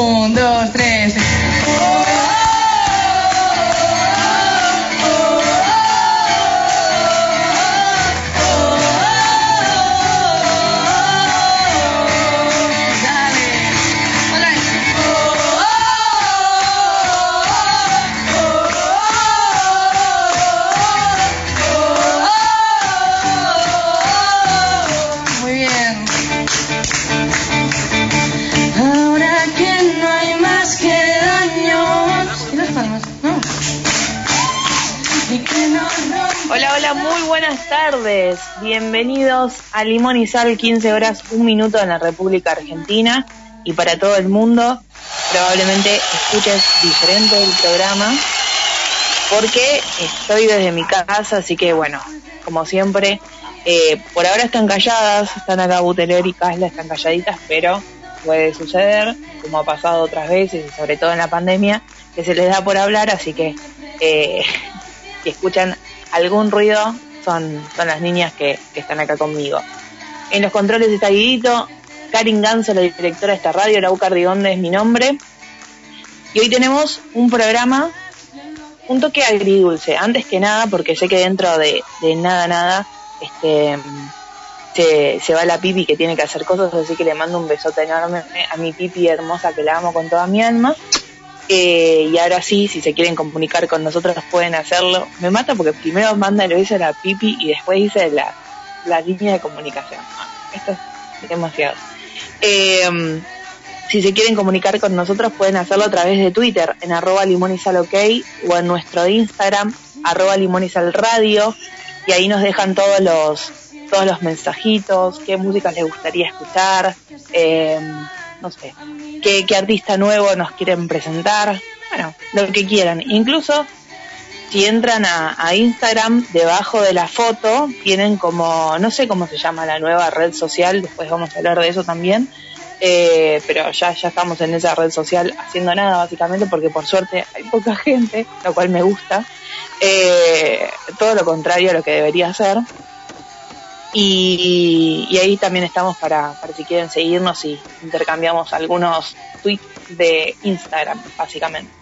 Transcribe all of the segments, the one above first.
un, dos, tres. Tardes. Bienvenidos a Limón y Sal, 15 horas, un minuto en la República Argentina y para todo el mundo. Probablemente escuches diferente el programa porque estoy desde mi casa, así que bueno, como siempre, eh, por ahora están calladas, están acá Buteler y Casla, están calladitas, pero puede suceder, como ha pasado otras veces, y sobre todo en la pandemia, que se les da por hablar, así que eh, si escuchan algún ruido, son, son las niñas que, que están acá conmigo. En los controles está Guidito, Karin Ganso, la directora de esta radio, Lau Cardigonde es mi nombre. Y hoy tenemos un programa, un toque agridulce, antes que nada, porque sé que dentro de, de nada, nada, este se, se va la pipi que tiene que hacer cosas, así que le mando un besote enorme a mi pipi hermosa que la amo con toda mi alma. Eh, y ahora sí, si se quieren comunicar con nosotros pueden hacerlo. Me mata porque primero manda lo dice la pipi y después dice la, la línea de comunicación. Esto es demasiado. Eh, si se quieren comunicar con nosotros pueden hacerlo a través de Twitter en arroba o en nuestro Instagram arroba limonizalradio y ahí nos dejan todos los todos los mensajitos, qué música les gustaría escuchar, eh, no sé, qué, qué artista nuevo nos quieren presentar, bueno, lo que quieran. Incluso si entran a, Instagram, debajo de la foto tienen como, no sé cómo se llama la nueva red social, después vamos a hablar de eso también, eh, pero ya, ya estamos en esa red social haciendo nada básicamente porque por suerte hay poca gente, lo cual me gusta, eh, todo lo contrario a lo que debería ser. Y, ahí también estamos para, para si quieren seguirnos y intercambiamos algunos tweets de Instagram, básicamente.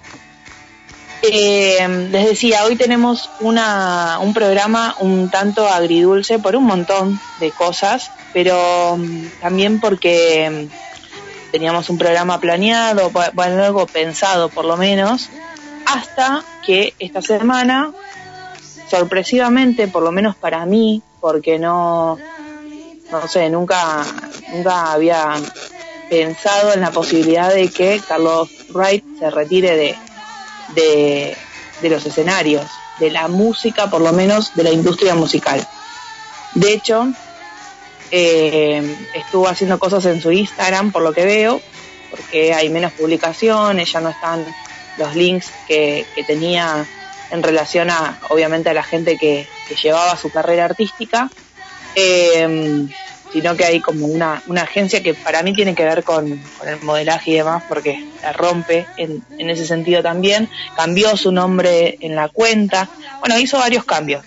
Eh, les decía, hoy tenemos una, un programa un tanto agridulce por un montón de cosas, pero mm, también porque mm, teníamos un programa planeado, bu- bueno, algo pensado por lo menos, hasta que esta semana, sorpresivamente, por lo menos para mí, porque no, no sé, nunca, nunca había pensado en la posibilidad de que Carlos Wright se retire de, de, de los escenarios, de la música, por lo menos de la industria musical. De hecho, eh, estuvo haciendo cosas en su Instagram, por lo que veo, porque hay menos publicaciones, ya no están los links que, que tenía en relación a, obviamente, a la gente que, que llevaba su carrera artística, eh, sino que hay como una, una agencia que para mí tiene que ver con, con el modelaje y demás, porque la rompe en, en ese sentido también, cambió su nombre en la cuenta, bueno, hizo varios cambios.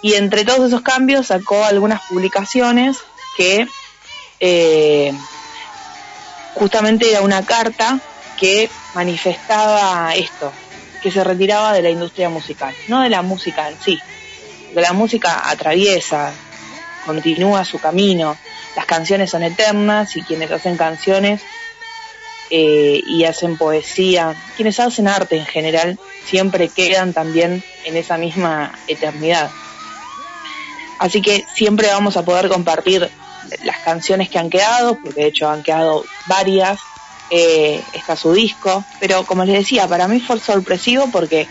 Y entre todos esos cambios sacó algunas publicaciones que eh, justamente era una carta que manifestaba esto, que se retiraba de la industria musical, no de la música en sí, de la música atraviesa, continúa su camino, las canciones son eternas y quienes hacen canciones eh, y hacen poesía, quienes hacen arte en general, siempre quedan también en esa misma eternidad. Así que siempre vamos a poder compartir las canciones que han quedado, porque de hecho han quedado varias, eh, está su disco, pero como les decía, para mí fue sorpresivo porque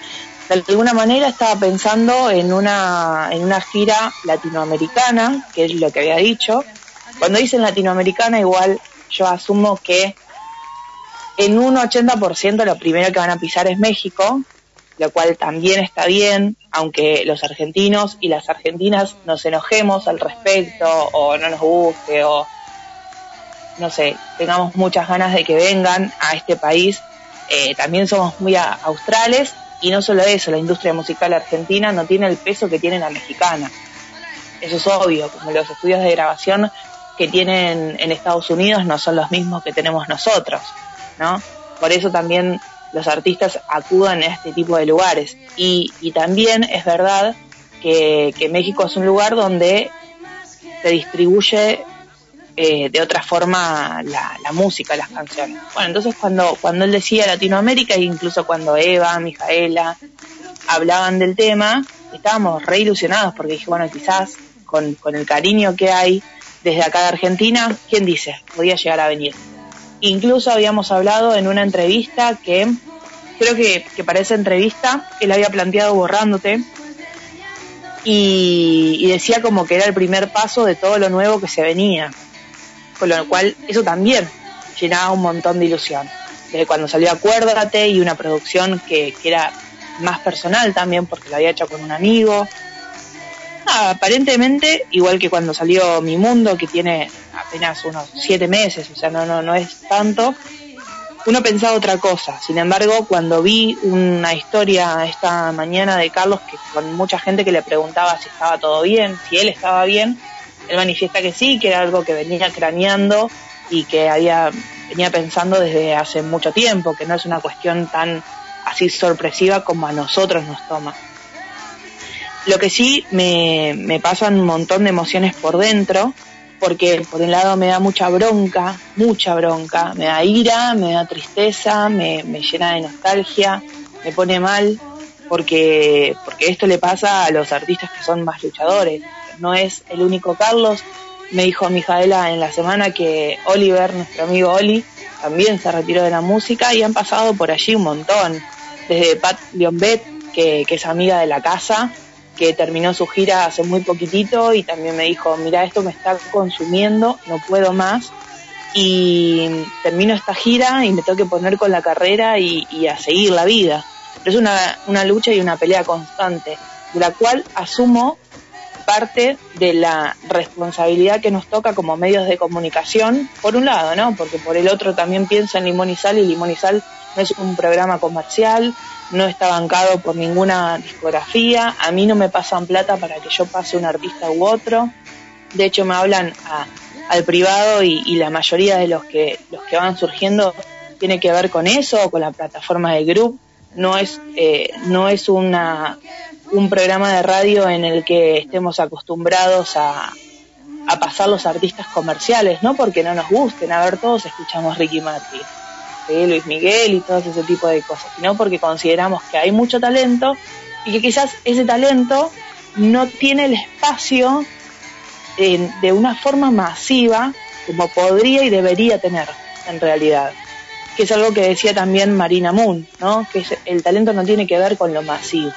de alguna manera estaba pensando en una, en una gira latinoamericana, que es lo que había dicho. Cuando dicen latinoamericana, igual yo asumo que en un 80% lo primero que van a pisar es México, lo cual también está bien, aunque los argentinos y las argentinas nos enojemos al respecto o no nos guste o no sé, tengamos muchas ganas de que vengan a este país. Eh, también somos muy australes y no solo eso, la industria musical argentina no tiene el peso que tiene la mexicana. Eso es obvio, como los estudios de grabación que tienen en Estados Unidos no son los mismos que tenemos nosotros, ¿no? Por eso también los artistas acudan a este tipo de lugares. Y, y también es verdad que, que, México es un lugar donde se distribuye eh, de otra forma la, la, música, las canciones. Bueno, entonces cuando, cuando él decía Latinoamérica, e incluso cuando Eva, Mijaela hablaban del tema, estábamos re ilusionados porque dije, bueno, quizás con, con el cariño que hay desde acá de Argentina, ¿quién dice? Podía llegar a venir. Incluso habíamos hablado en una entrevista que, creo que, que para esa entrevista, él había planteado borrándote y, y, decía como que era el primer paso de todo lo nuevo que se venía. Con lo cual, eso también llenaba un montón de ilusión. Desde cuando salió Acuérdate y una producción que, era más personal también, porque lo había hecho con un amigo. Ah, aparentemente, igual que cuando salió Mi Mundo, que tiene apenas unos siete meses, o sea, no, no, no es tanto, uno pensaba otra cosa. Sin embargo, cuando vi una historia esta mañana de Carlos, que con mucha gente que le preguntaba si estaba todo bien, si él estaba bien, él manifiesta que sí, que era algo que venía craneando y que había, venía pensando desde hace mucho tiempo, que no es una cuestión tan así sorpresiva como a nosotros nos toma. Lo que sí me, me pasan un montón de emociones por dentro, porque por un lado me da mucha bronca, mucha bronca, me da ira, me da tristeza, me, me llena de nostalgia, me pone mal, porque, porque esto le pasa a los artistas que son más luchadores. No es el único Carlos. Me dijo Mijaela en la semana que Oliver, nuestro amigo Oli, también se retiró de la música y han pasado por allí un montón. Desde Pat Liombet, que, es amiga de la casa, que terminó su gira hace muy poquitito y también me dijo, mira, esto me está consumiendo, no puedo más. Y termino esta gira y me tengo que poner con la carrera y, y a seguir la vida. Pero es una, una lucha y una pelea constante, de la cual asumo parte de la responsabilidad que nos toca como medios de comunicación, por un lado, ¿no? Porque por el otro también pienso en Limón y Sal y Limón y Sal no es un programa comercial, no está bancado por ninguna discografía, a mí no me pasan plata para que yo pase un artista u otro, de hecho me hablan a, al privado y, y, la mayoría de los que, los que van surgiendo tiene que ver con eso, con la plataforma de Group, no es, eh, no es una, un programa de radio en el que estemos acostumbrados a, pasar los artistas comerciales, no porque no nos gusten, a ver, todos escuchamos Ricky Martin. Luis Miguel y todo ese tipo de cosas, sino porque consideramos que hay mucho talento y que quizás ese talento no tiene el espacio en, de una forma masiva como podría y debería tener en realidad. Que es algo que decía también Marina Moon, ¿no? Que el talento no tiene que ver con lo masivo.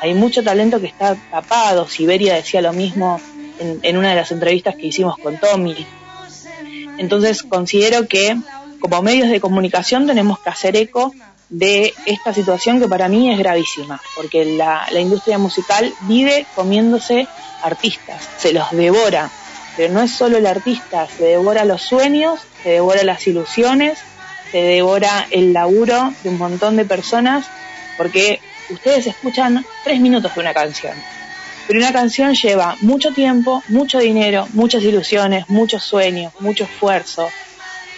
Hay mucho talento que está tapado. Siberia decía lo mismo en, en una de las entrevistas que hicimos con Tommy. Entonces considero que como medios de comunicación tenemos que hacer eco de esta situación que para mí es gravísima, porque la, la, industria musical vive comiéndose artistas, se los devora, pero no es solo el artista, se devora los sueños, se devora las ilusiones, se devora el laburo de un montón de personas, porque ustedes escuchan tres minutos de una canción, pero una canción lleva mucho tiempo, mucho dinero, muchas ilusiones, muchos sueños, mucho esfuerzo,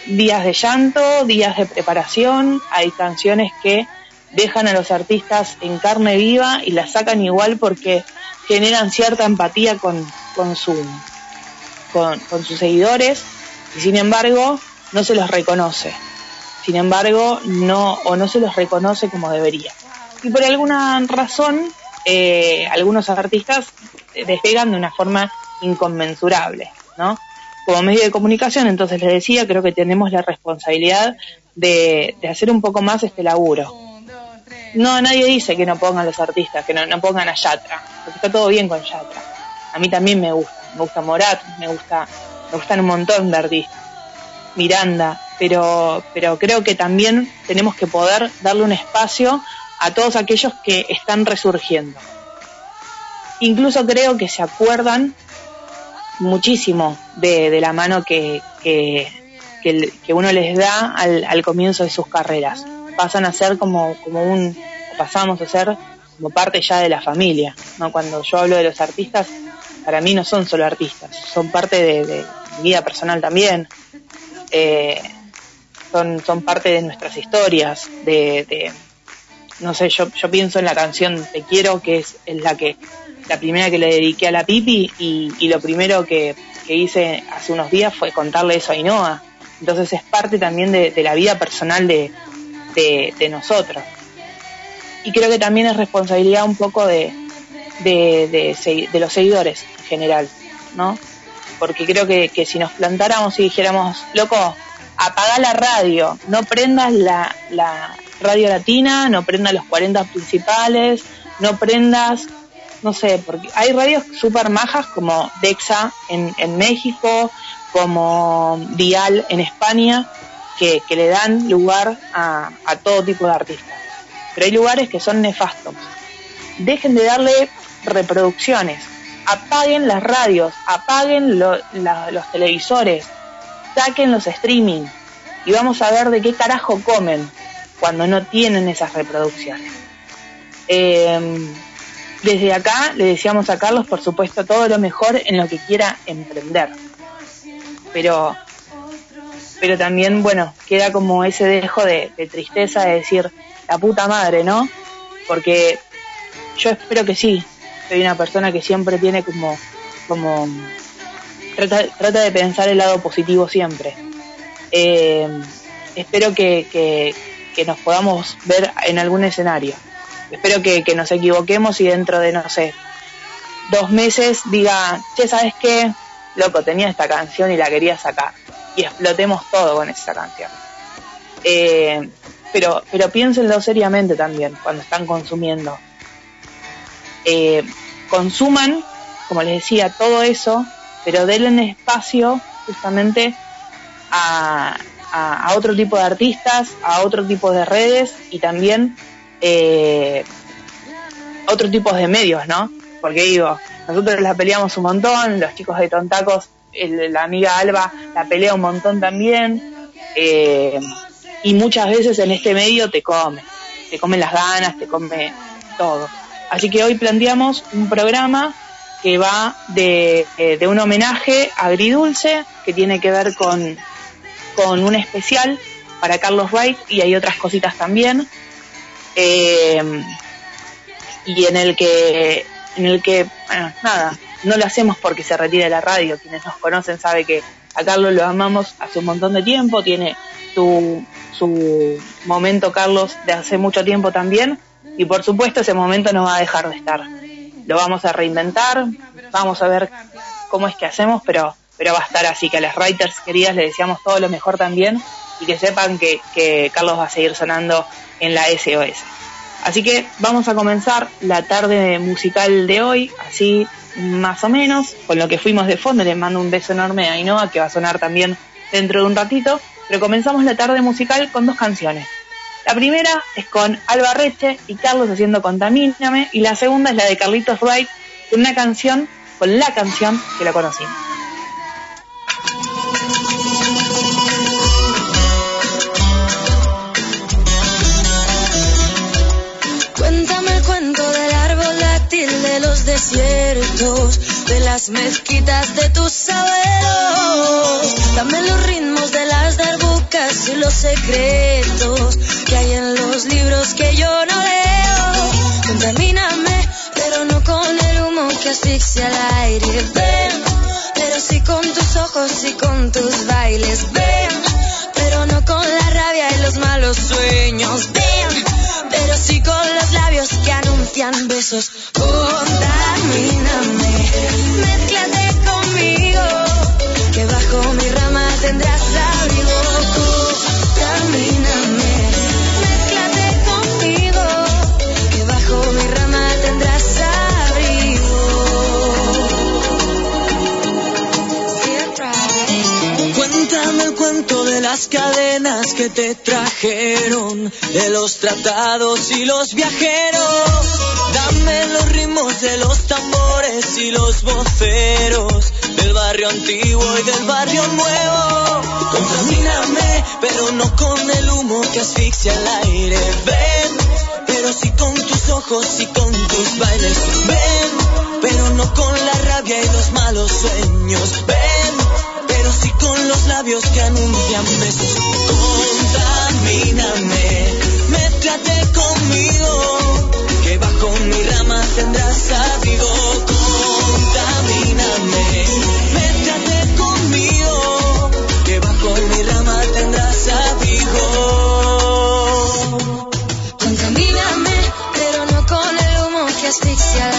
días de llanto, días de preparación, hay canciones que dejan a los artistas en carne viva y las sacan igual porque generan cierta empatía con, con, su, con, con sus seguidores y sin embargo no se los reconoce. Sin embargo, no, o no se los reconoce como debería. Y por alguna razón, eh, algunos artistas despegan de una forma inconmensurable, ¿no? como medio de comunicación, entonces les decía, creo que tenemos la responsabilidad de, hacer un poco más este laburo. No, nadie dice que no pongan los artistas, que no, no pongan a Yatra, porque está todo bien con Yatra. A mí también me gusta, me gusta Morat, me gusta, me gustan un montón de artistas. Miranda, pero, pero creo que también tenemos que poder darle un espacio a todos aquellos que están resurgiendo. Incluso creo que se acuerdan muchísimo de, la mano que, que, que, uno les da al, al, comienzo de sus carreras. Pasan a ser como, como un, pasamos a ser como parte ya de la familia. ¿no? Cuando yo hablo de los artistas, para mí no son solo artistas, son parte de, mi vida personal también. Eh, son, son parte de nuestras historias, de, no sé, yo, yo pienso en la canción Te quiero, que es, es la que, la primera que le dediqué a la Pipi y, y lo primero que, que, hice hace unos días fue contarle eso a Inoa. Entonces es parte también de, de la vida personal de, de, nosotros. Y creo que también es responsabilidad un poco de, de, los seguidores en general, ¿no? Porque creo que, que si nos plantáramos y dijéramos, loco, apaga la radio, no prendas la radio latina, no prendas los 40 principales, no prendas, no sé, porque hay radios súper majas como Dexa en, México, como Dial en España, que, le dan lugar a, todo tipo de artistas. Pero hay lugares que son nefastos. Dejen de darle reproducciones, apaguen las radios, apaguen los televisores, saquen los streaming y vamos a ver de qué carajo comen cuando no tienen esas reproducciones. Eh, desde acá le decíamos a Carlos, por supuesto, todo lo mejor en lo que quiera emprender. Pero, pero también, bueno, queda como ese dejo de, tristeza de decir, la puta madre, ¿no? Porque yo espero que sí. Soy una persona que siempre tiene como, como trata, de pensar el lado positivo siempre. Eh, espero que, que, nos podamos ver en algún escenario. Espero que, que, nos equivoquemos y dentro de, no sé, dos meses diga, che, ¿sabes qué? Loco, tenía esta canción y la quería sacar. Y explotemos todo con esa canción. Eh, pero, pero piénsenlo seriamente también cuando están consumiendo. Eh, consuman, como les decía, todo eso pero denle espacio justamente a, a, otro tipo de artistas, a otro tipo de redes y también eh, otro tipo de medios, ¿no? Porque digo, nosotros la peleamos un montón, los chicos de Tontacos, la amiga Alba la pelea un montón también, eh, y muchas veces en este medio te come, te comen las ganas, te come todo. Así que hoy planteamos un programa que va de, eh, de un homenaje agridulce que tiene que ver con, con un especial para Carlos Wright y hay otras cositas también. Eh, y en el que, en el que, bueno, nada, no lo hacemos porque se retire la radio. Quienes nos conocen saben que a Carlos lo amamos hace un montón de tiempo, tiene su, su momento Carlos de hace mucho tiempo también y por supuesto ese momento no va a dejar de estar lo vamos a reinventar, vamos a ver cómo es que hacemos, pero, pero va a estar así, que a las writers queridas les deseamos todo lo mejor también y que sepan que, Carlos va a seguir sonando en la SOS. Así que vamos a comenzar la tarde musical de hoy, así más o menos, con lo que fuimos de fondo. Les mando un beso enorme a Ainhoa, que va a sonar también dentro de un ratito. Pero comenzamos la tarde musical con dos canciones. La primera es con Alba Reche y Carlos haciendo Contamíname y la segunda es la de Carlitos Wright con una canción, con la canción que la conocimos. Del árbol dátil de los desiertos, de las mezquitas de tus abuelos. Dame los ritmos de las darbucas y los secretos que hay en los libros que yo no leo. Contamíname, pero no con el humo que asfixia el aire. Ven, pero sí con tus ojos y con tus bailes. Ven, anuncian besos. Contamíname, mezclate conmigo, que bajo mi rama tendrás abrigo. Contamíname. las cadenas que te trajeron de los tratados y los viajeros. Los ritmos de los tambores y los voceros del barrio antiguo y del barrio nuevo. Contamíname, pero no con el humo que asfixia el aire. Ven, pero sí con tus ojos y con tus bailes. Ven, pero no con la rabia y los malos sueños. Ven, pero sí con los labios que anuncian besos. Contamíname, mézclate conmigo, tendrás abrigo. Contamíname, mézclate conmigo, que bajo mi rama tendrás abrigo. Contamíname, pero no con el humo que asfixia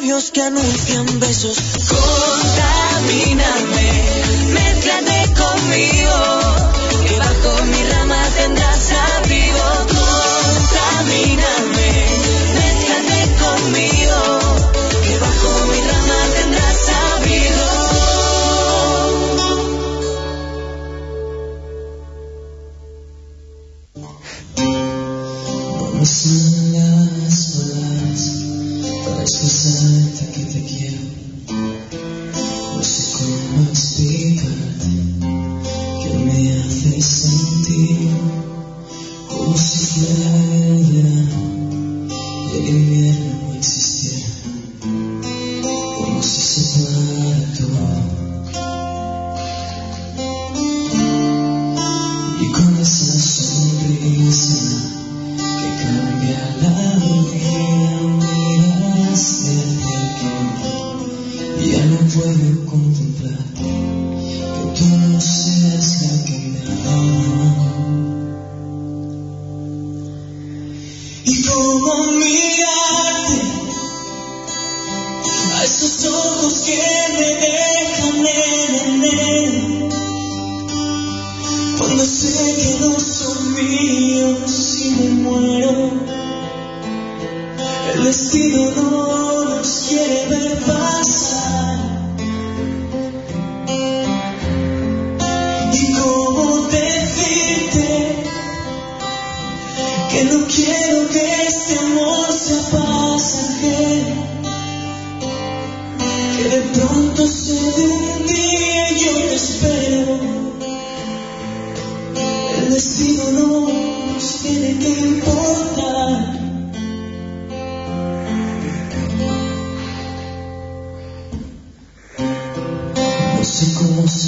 labios que anuncian besos. Contamíname, mézclate conmigo,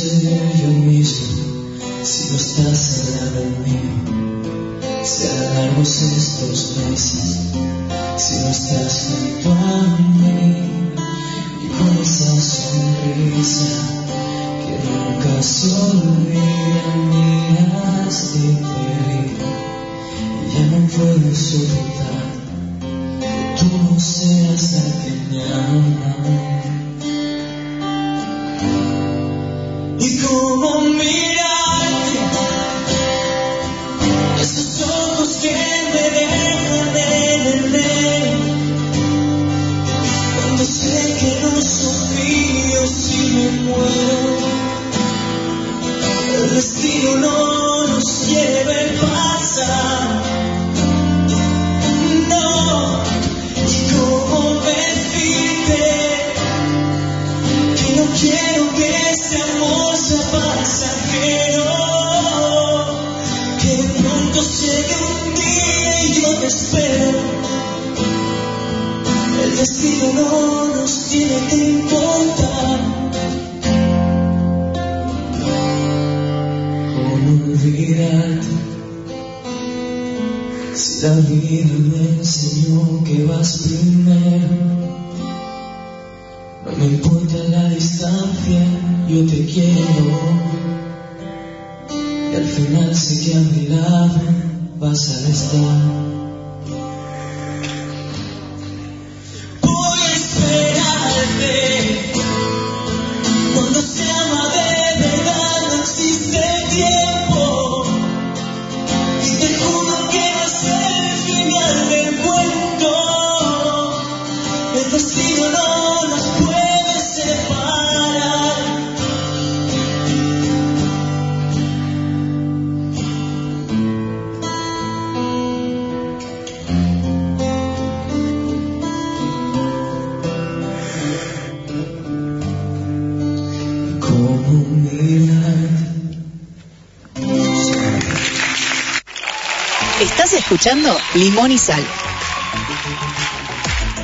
yo mismo si no estás al lado mío. Se harán largos estos meses si no estás junto a mí. Y con esa sonrisa que nunca se olvida, miras y ya no puedo soportar que tú no seas la que me ama. Y cómo mirarte destino no nos tiene que importar ¿Cómo olvidarte? Si la vida me enseñó que vas primero, no me importa la distancia, yo te quiero. Y al final sé que a mi lado vas a estar. Escuchando Limón y Sal.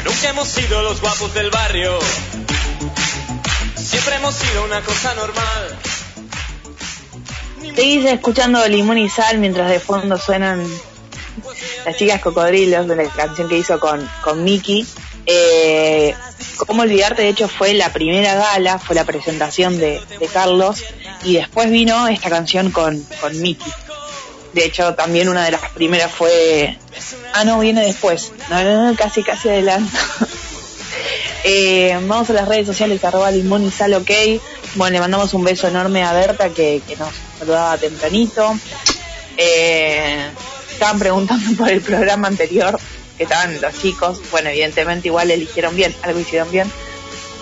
Nunca hemos sido los guapos del barrio. Siempre hemos sido una cosa normal. Seguís escuchando Limón y Sal mientras de fondo suenan las chicas cocodrilos de la canción que hizo con, con Mickey. Eh, ¿Cómo olvidarte? De hecho, fue la primera gala, fue la presentación de, de Carlos y después vino esta canción con, con Mickey. De hecho, también una de las primeras fue... Ah, no, viene después. No, no, no casi, casi adelanto. eh, vamos a las redes sociales, arroba limón y sal, ok. Bueno, le mandamos un beso enorme a Berta que, que nos saludaba tempranito. Eh, estaban preguntando por el programa anterior, que estaban los chicos. Bueno, evidentemente igual eligieron bien, algo hicieron bien.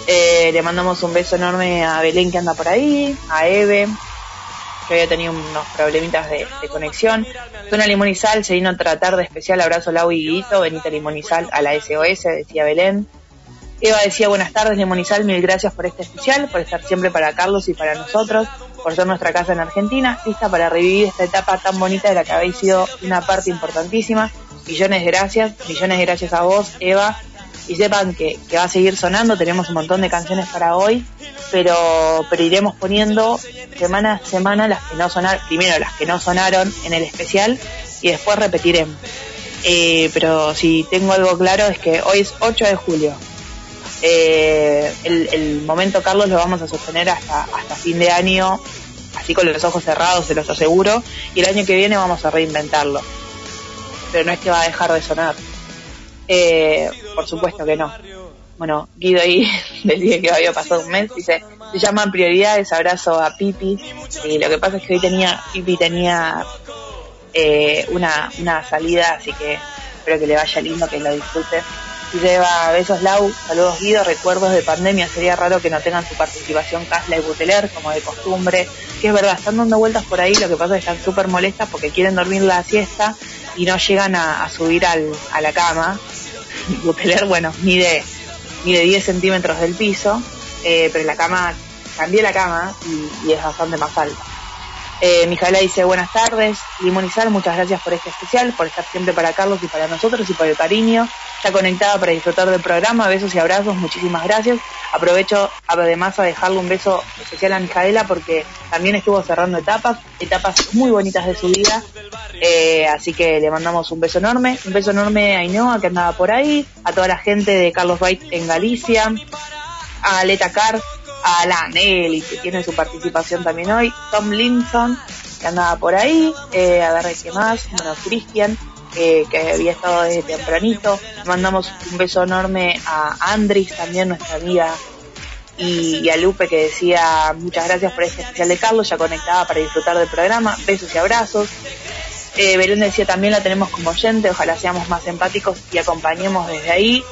Eh, le mandamos un beso enorme a Belén que anda por ahí, a Eve, que había tenido unos problemitas de, conexión. Suena Limón y Sal, se vino a tratar de especial abrazo Lau y Guito, Benita Limón y Sal a la SOS, decía Belén. Eva decía buenas tardes Limón y Sal, mil gracias por este especial, por estar siempre para Carlos y para nosotros, por ser nuestra casa en Argentina, lista para revivir esta etapa tan bonita de la que habéis sido una parte importantísima. Millones de gracias, millones de gracias a vos, Eva, y sepan que, que, va a seguir sonando, tenemos un montón de canciones para hoy, pero, pero iremos poniendo semana a semana las que no sonaron, primero las que no sonaron en el especial y después repetiremos. Eh, pero si tengo algo claro es que hoy es 8 de julio. Eh, el, el, momento Carlos lo vamos a sostener hasta, hasta fin de año, así con los ojos cerrados, se los aseguro, y el año que viene vamos a reinventarlo. Pero no es que va a dejar de sonar. Eh, por supuesto que no. Bueno, Guido ahí decía que había pasado un mes, dice, se llaman prioridades, abrazo a Pipi. Y lo que pasa es que hoy tenía, Pipi tenía eh, una, una salida, así que espero que le vaya lindo, que lo disfrute. Y lleva besos Lau, saludos Guido, recuerdos de pandemia, sería raro que no tengan su participación Casla y Buteler, como de costumbre, que es verdad, están dando vueltas por ahí, lo que pasa es que están súper molestas porque quieren dormir la siesta y no llegan a, subir al, a la cama. Buteler, bueno, mide, mide 10 centímetros del piso, eh, pero la cama, cambié la cama y es bastante más alta. Eh, Mijaela dice buenas tardes, Limonizar, muchas gracias por este especial, por estar siempre para Carlos y para nosotros y por el cariño. Está conectada para disfrutar del programa, besos y abrazos, muchísimas gracias. Aprovecho además a dejarle un beso especial a Mijaela porque también estuvo cerrando etapas, etapas muy bonitas de su vida. Eh, así que le mandamos un beso enorme, un beso enorme a Ainhoa que andaba por ahí, a toda la gente de Carlos Wright en Galicia, a Aleta Carr a la Nelly, que tiene su participación también hoy, Tom Linson, que andaba por ahí, eh, a ver qué más, bueno, Cristian, eh, que había estado desde tempranito, mandamos un beso enorme a Andris, también nuestra amiga, y, y, a Lupe que decía muchas gracias por este especial de Carlos, ya conectada para disfrutar del programa, besos y abrazos. Eh, Belén decía también la tenemos como oyente, ojalá seamos más empáticos y acompañemos desde ahí,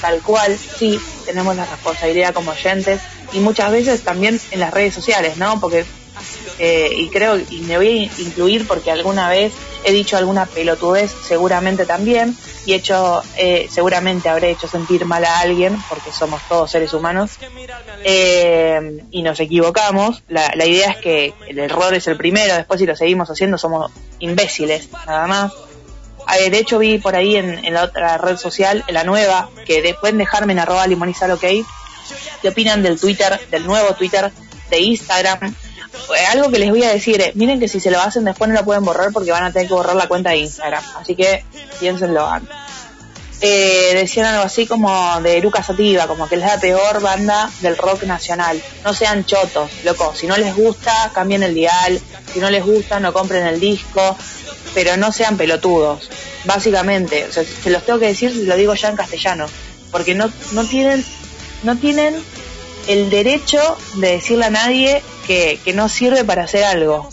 tal cual, sí, tenemos la responsabilidad como oyentes y muchas veces también en las redes sociales, ¿no? Porque, eh, y creo, y me voy a incluir porque alguna vez he dicho alguna pelotudez, seguramente también, y hecho, eh, seguramente habré hecho sentir mal a alguien, porque somos todos seres humanos, eh, y nos equivocamos. La, la idea es que el error es el primero, después si lo seguimos haciendo somos imbéciles, nada más. De hecho vi por ahí en, en la otra red social, en la nueva, que después dejarme en arroba limonizar ok, qué opinan del Twitter, del nuevo Twitter, de Instagram. Algo que les voy a decir, eh, miren que si se lo hacen después no lo pueden borrar porque van a tener que borrar la cuenta de Instagram. Así que piénsenlo antes. Eh, decían algo así como de Eruca Sativa, como que es la peor banda del rock nacional. No sean chotos, loco. Si no les gusta, cambien el dial. Si no les gusta, no compren el disco. Pero no sean pelotudos. Básicamente, o sea, se los tengo que decir, lo digo ya en castellano. Porque no, no tienen no tienen el derecho de decirle a nadie que, que no sirve para hacer algo.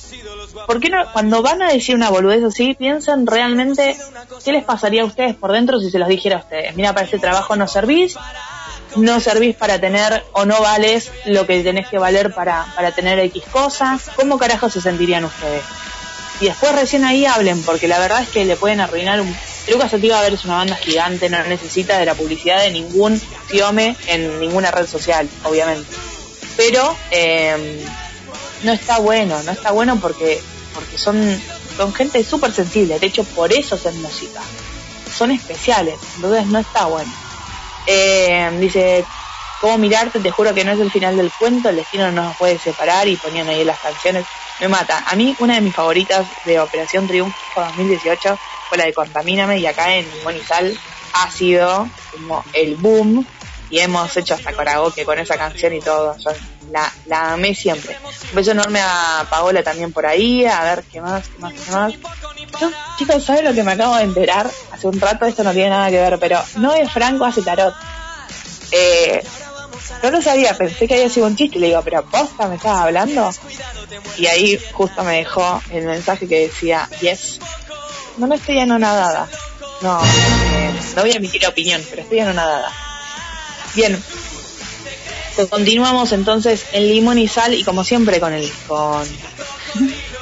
¿Por qué no, cuando van a decir una boludez así, piensan realmente qué les pasaría a ustedes por dentro si se los dijera a ustedes? Mira, para este trabajo no servís, no servís para tener o no vales lo que tenés que valer para, para tener X cosas. ¿Cómo carajo se sentirían ustedes? Y después recién ahí hablen, porque la verdad es que le pueden arruinar un... Lucas Sativa a ver es una banda gigante, no necesita de la publicidad de ningún fiome en ninguna red social, obviamente. Pero eh, no está bueno, no está bueno porque, porque son, son gente súper sensible, de hecho por eso hacen música. Son especiales, entonces no está bueno. Eh, dice, ¿cómo mirarte? Te juro que no es el final del cuento, el destino no nos puede separar y ponían ahí las canciones. Me mata. A mí una de mis favoritas de Operación Triunfo 2018 fue la de Contamíname y acá en Monizal ha sido como el boom y hemos hecho hasta karaoke con esa canción y todo. Yo la, la amé siempre. Un beso enorme a Paola también por ahí, a ver qué más, qué más, qué más. Yo, chicos, ¿saben lo que me acabo de enterar? Hace un rato esto no tiene nada que ver, pero no es Franco hace tarot. Eh, no lo sabía, pensé que había sido un chiste, le digo, pero posta, ¿me estabas hablando? Y ahí justo me dejó el mensaje que decía, yes, no me estoy anonadada. No, eh, no voy a emitir opinión, pero estoy anonadada. Bien, continuamos entonces en limón y sal y como siempre con el con,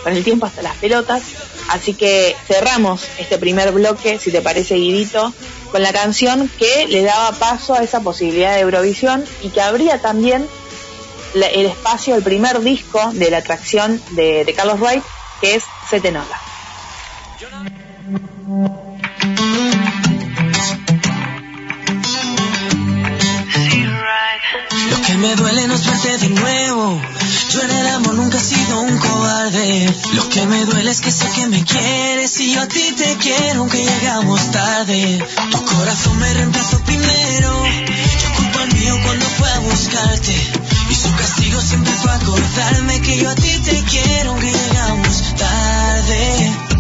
con el tiempo hasta las pelotas. Así que cerramos este primer bloque, si te parece Guidito, con la canción que le daba paso a esa posibilidad de Eurovisión y que abría también el espacio, el primer disco de la atracción de, Carlos Wright, que es Se te Lo que me duele no es verte de nuevo. Yo en el amor nunca he sido un cobarde. Lo que me duele es que sé que me quieres y yo a ti te quiero aunque llegamos tarde. Tu corazón me reemplazó primero. Yo culpo al mío cuando fue a buscarte. Y su castigo siempre fue acordarme que yo a ti te quiero aunque llegamos tarde.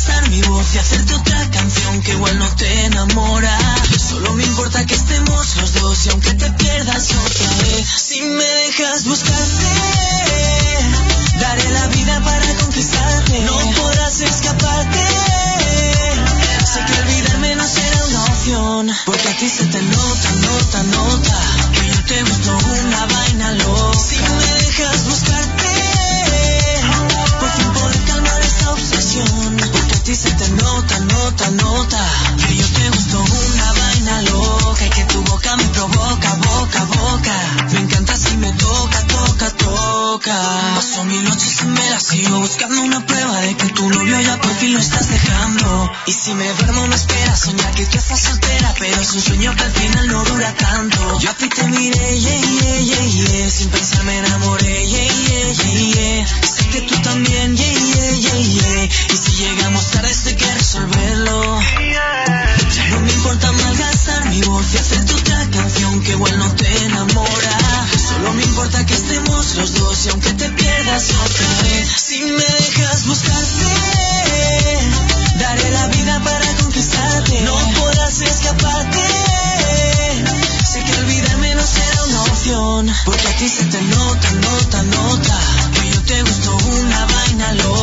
Malgastar mi voz y hacerte otra canción que igual no te enamora. Solo me importa que estemos los dos y aunque te pierdas otra vez, si me dejas buscarte, daré la vida para conquistarte. No podrás escaparte. Sé que olvidarme no será una opción, porque a ti se te nota, nota, nota que yo te gusto una vaina loca. Si me dejas buscarte, por fin poder calmar esta obsesión, porque a ti se te nota, nota, nota que yo te gusto una loca y que tu boca me provoca, boca, boca. Me encanta si me toca, toca, toca. Paso mi noche sin velas, sigo buscando una prueba de que tu novio ya por fin lo estás dejando. Y si me duermo me espera soñar que tú estás soltera, pero es un sueño que al final no dura tanto. Yo a ti te miré, yeah, yeah, yeah, yeah. sin pensar me enamoré, yeah, yeah, yeah, yeah. Sé que tú también, yeah, yeah, yeah, yeah. Y si llegamos tarde esto que resolverlo. No me importa malgastar mi voz y hacerte otra canción que igual no te enamora. Solo me importa que estemos los dos y aunque te pierdas otra vez, si me dejas buscarte, daré la vida para conquistarte. No podrás escaparte. Sé que olvidarme no será una opción, porque a ti se te nota, nota, nota que yo te gusto una vaina loca.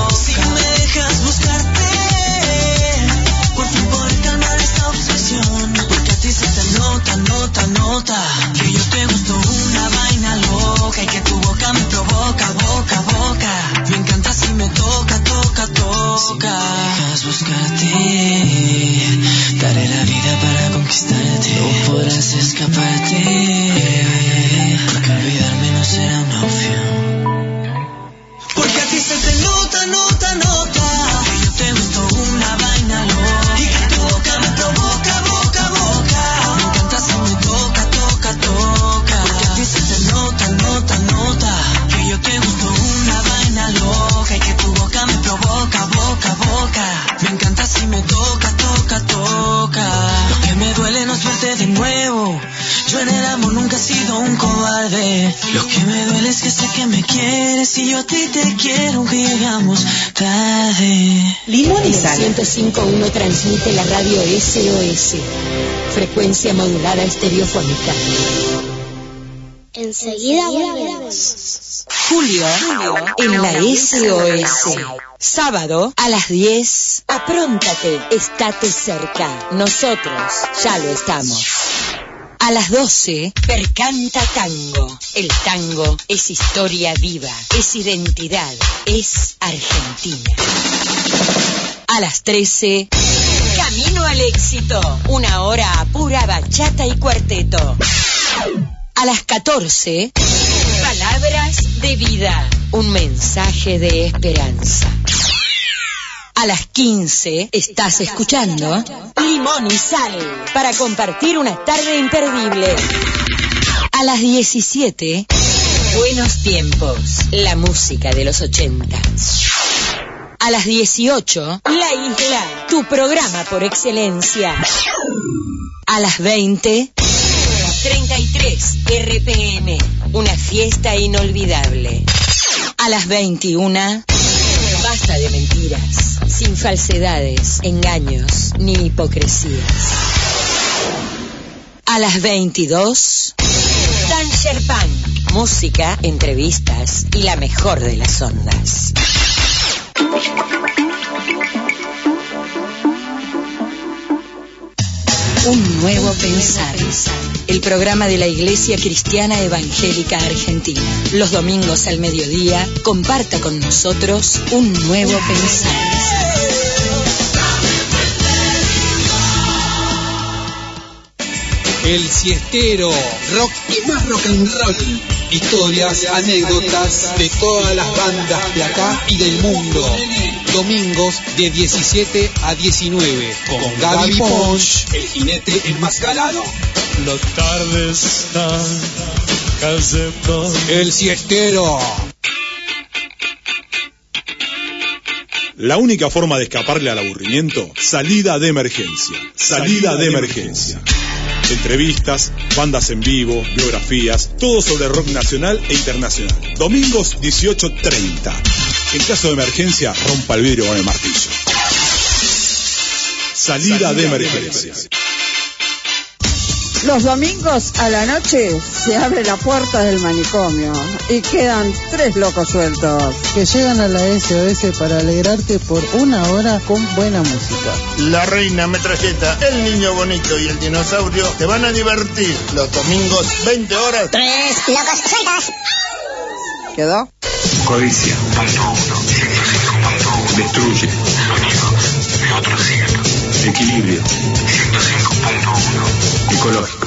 Que yo te gusto una vaina loca y que tu boca me provoca, boca, boca. Me encanta si me toca, toca, toca. Si me dejas buscarte, 105.1 transmite la radio SOS, frecuencia modulada estereofónica. Enseguida volvemos. Julio en la SOS. Sábado a las 10. Apróntate, estate cerca. Nosotros ya lo estamos. A las 12, Percanta Tango. El tango es historia viva, es identidad, es Argentina. A las 13, Camino al éxito. Una hora a pura bachata y cuarteto. A las 14, Palabras de vida. Un mensaje de esperanza. A las 15 estás escuchando Limón y Sal para compartir una tarde imperdible. A las 17 Buenos tiempos, la música de los 80. A las 18 La Isla, tu programa por excelencia. A las 20 33 RPM, una fiesta inolvidable. A las 21 Basta de mentiras, sin falsedades, engaños ni hipocresías. A las 22, Danger Punk, música, entrevistas y la mejor de las ondas. Un nuevo pensar. El programa de la Iglesia Cristiana Evangélica Argentina. Los domingos al mediodía, comparta con nosotros un nuevo pensar. El siestero, rock y más rock and roll. Historias, anécdotas de todas las bandas de acá y del mundo. Domingos de 17 a 19 con Gaby Ponch, el jinete enmascarado. Las tardes están cayendo. El siestero. La única forma de escaparle al aburrimiento, salida de emergencia. Salida de emergencia. Entrevistas, bandas en vivo, biografías, todo sobre rock nacional e internacional. Domingos 18.30. En caso de emergencia, rompa el vidrio con el martillo. Salida, de emergencia. Los domingos a la noche se abre la puerta del manicomio y quedan tres locos sueltos. que llegan a la SOS para alegrarte por una hora con buena música. La reina metralleta, el niño bonito y el dinosaurio te van a divertir los domingos 20 horas. Tres locos sueltos. ¿Quedó? Codicia, punto uno, 105.1, destruye, sonidos de otro siglo. Equilibrio, 105.1, ecológico.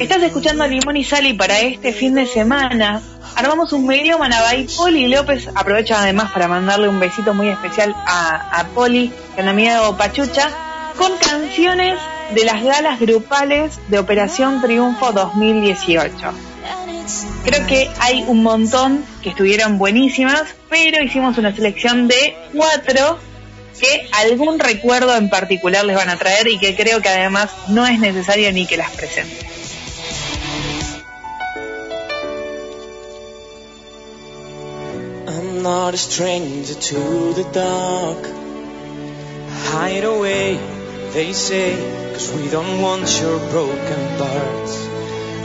Estás escuchando Limón y Sal y para este fin de semana armamos un medio Manabay. Poli López aprovecha además para mandarle un besito muy especial a, a Poli, que es amigo Pachucha, con canciones de las galas grupales de Operación Triunfo 2018. Creo que hay un montón que estuvieron buenísimas, pero hicimos una selección de cuatro que algún recuerdo en particular les van a traer y que creo que además no es necesario ni que las presenten. I'm not a stranger to the dark. Hide away, they say, cause we don't want your broken parts.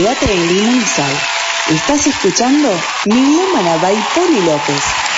Quédate en Sal. Estás escuchando Miliómana by Poli López.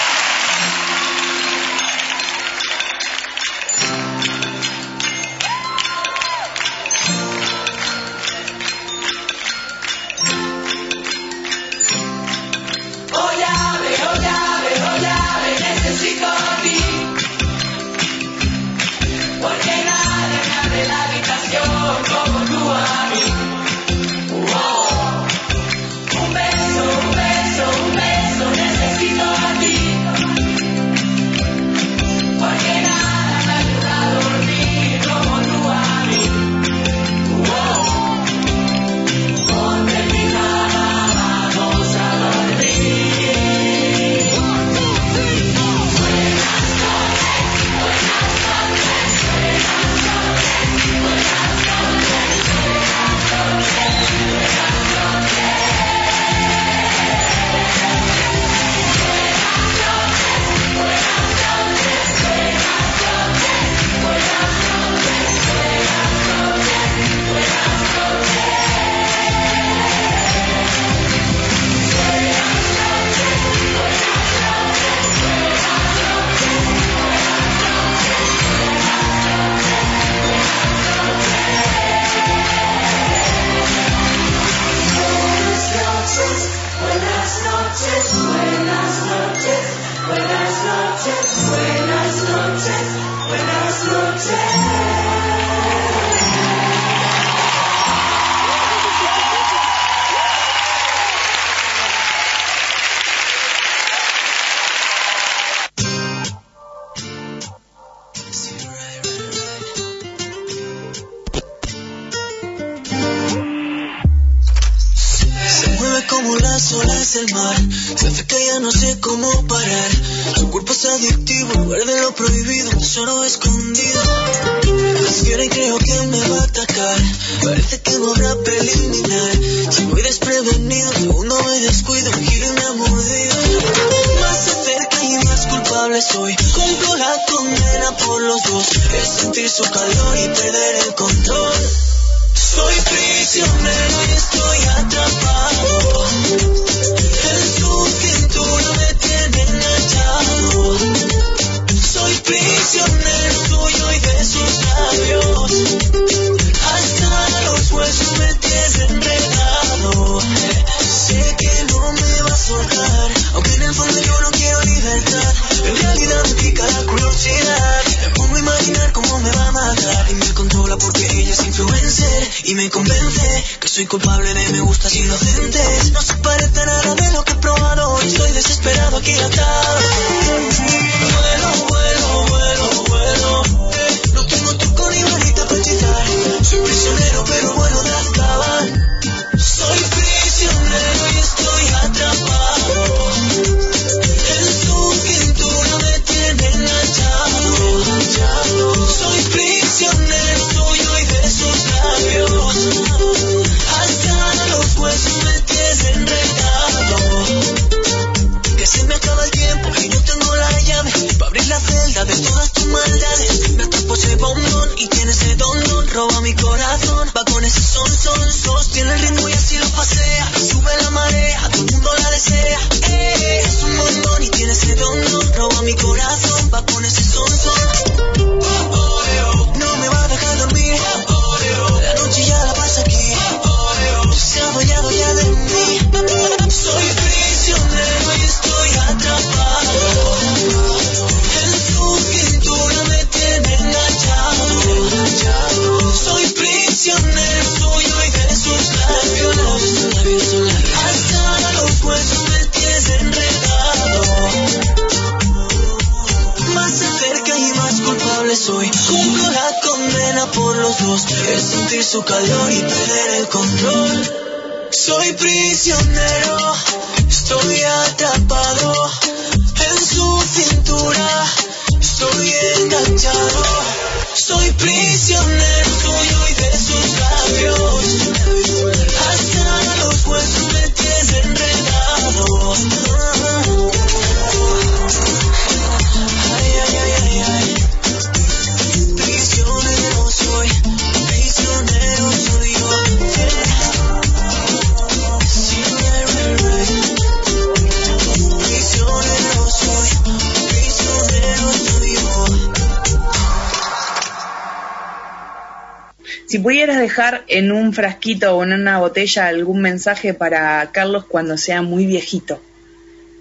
En un frasquito o en una botella algún mensaje para Carlos cuando sea muy viejito,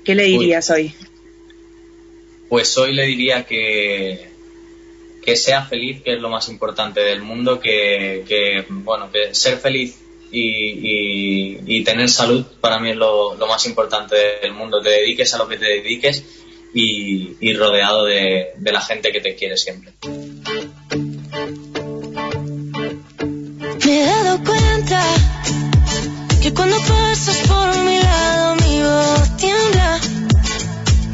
¿qué le dirías hoy? Pues hoy le diría que, que sea feliz, que es lo más importante del mundo, que, que bueno, que ser feliz y, y- y tener salud para mí es lo, lo más importante del mundo. Te dediques a lo que te dediques y, y rodeado de, de la gente que te quiere siempre. Me he dado cuenta que cuando pasas por mi lado mi voz tiembla,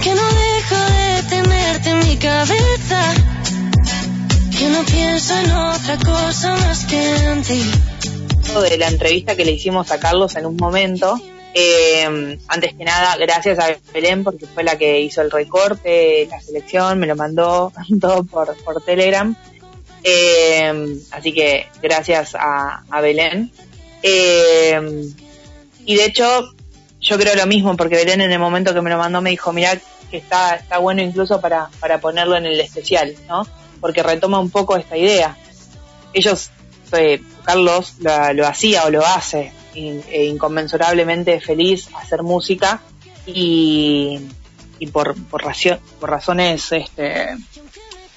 que no dejo de tenerte en mi cabeza, que no pienso en otra cosa más que en ti. de la entrevista que le hicimos a Carlos en un momento. Eh, antes que nada, gracias a Belén porque fue la que hizo el recorte, la selección, me lo mandó todo por, por Telegram. Eh, así que gracias a, a Belén. Eh, y de hecho, yo creo lo mismo porque Belén en el momento que me lo mandó me dijo, mira que está, está bueno incluso para, para ponerlo en el especial, ¿no? Porque retoma un poco esta idea. Ellos eh, Carlos lo, lo hacía o lo hace in- e inconmensurablemente feliz hacer música y, y por, por, por razones este,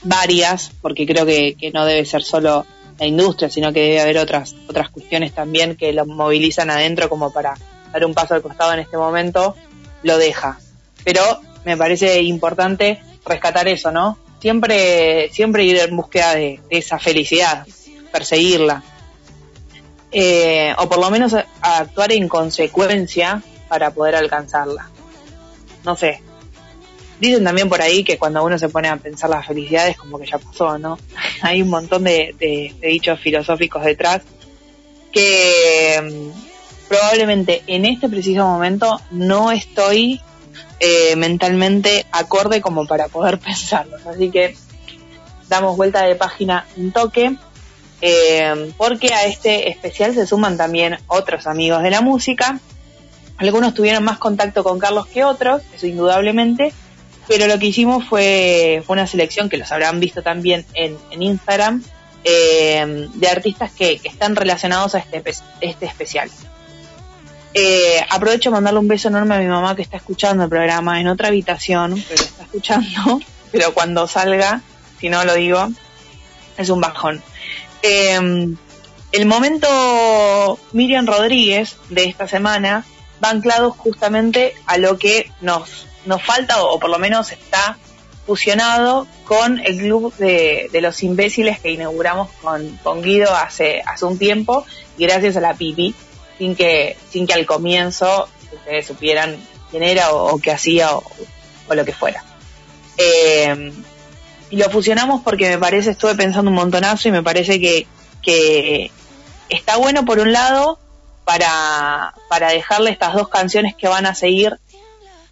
varias, porque creo que, que no debe ser solo la industria, sino que debe haber otras, otras cuestiones también que lo movilizan adentro como para dar un paso al costado en este momento, lo deja. Pero me parece importante rescatar eso, ¿no? Siempre, siempre ir en búsqueda de, esa felicidad, perseguirla. Eh, o por lo menos a actuar en consecuencia para poder alcanzarla. No sé. Dicen también por ahí que cuando uno se pone a pensar la felicidad es como que ya pasó, ¿no? Hay un montón de dichos filosóficos detrás que mm, probablemente en este preciso momento no estoy eh, mentalmente acorde como para poder pensarlos. Así que damos vuelta de página un toque, eh, porque a este especial se suman también otros amigos de la música. Algunos tuvieron más contacto con Carlos que otros, eso indudablemente, pero lo que hicimos fue, una selección que los habrán visto también en, Instagram, eh, de artistas que, están relacionados a este, este especial. Eh, aprovecho mandarle un beso enorme a mi mamá que está escuchando el programa en otra habitación, pero está escuchando, pero cuando salga, si no lo digo, es un bajón. Eh, el momento Miriam Rodríguez de esta semana va anclado justamente a lo que nos, nos falta, o por lo menos está fusionado con el club de, los imbéciles que inauguramos con, Guido hace, hace un tiempo, y gracias a la Pipi, sin que, sin que al comienzo ustedes supieran quién era o, qué hacía o, o lo que fuera. Eh, y lo fusionamos porque me parece, estuve pensando un montonazo y me parece que, que está bueno por un lado para, para dejarle estas dos canciones que van a seguir,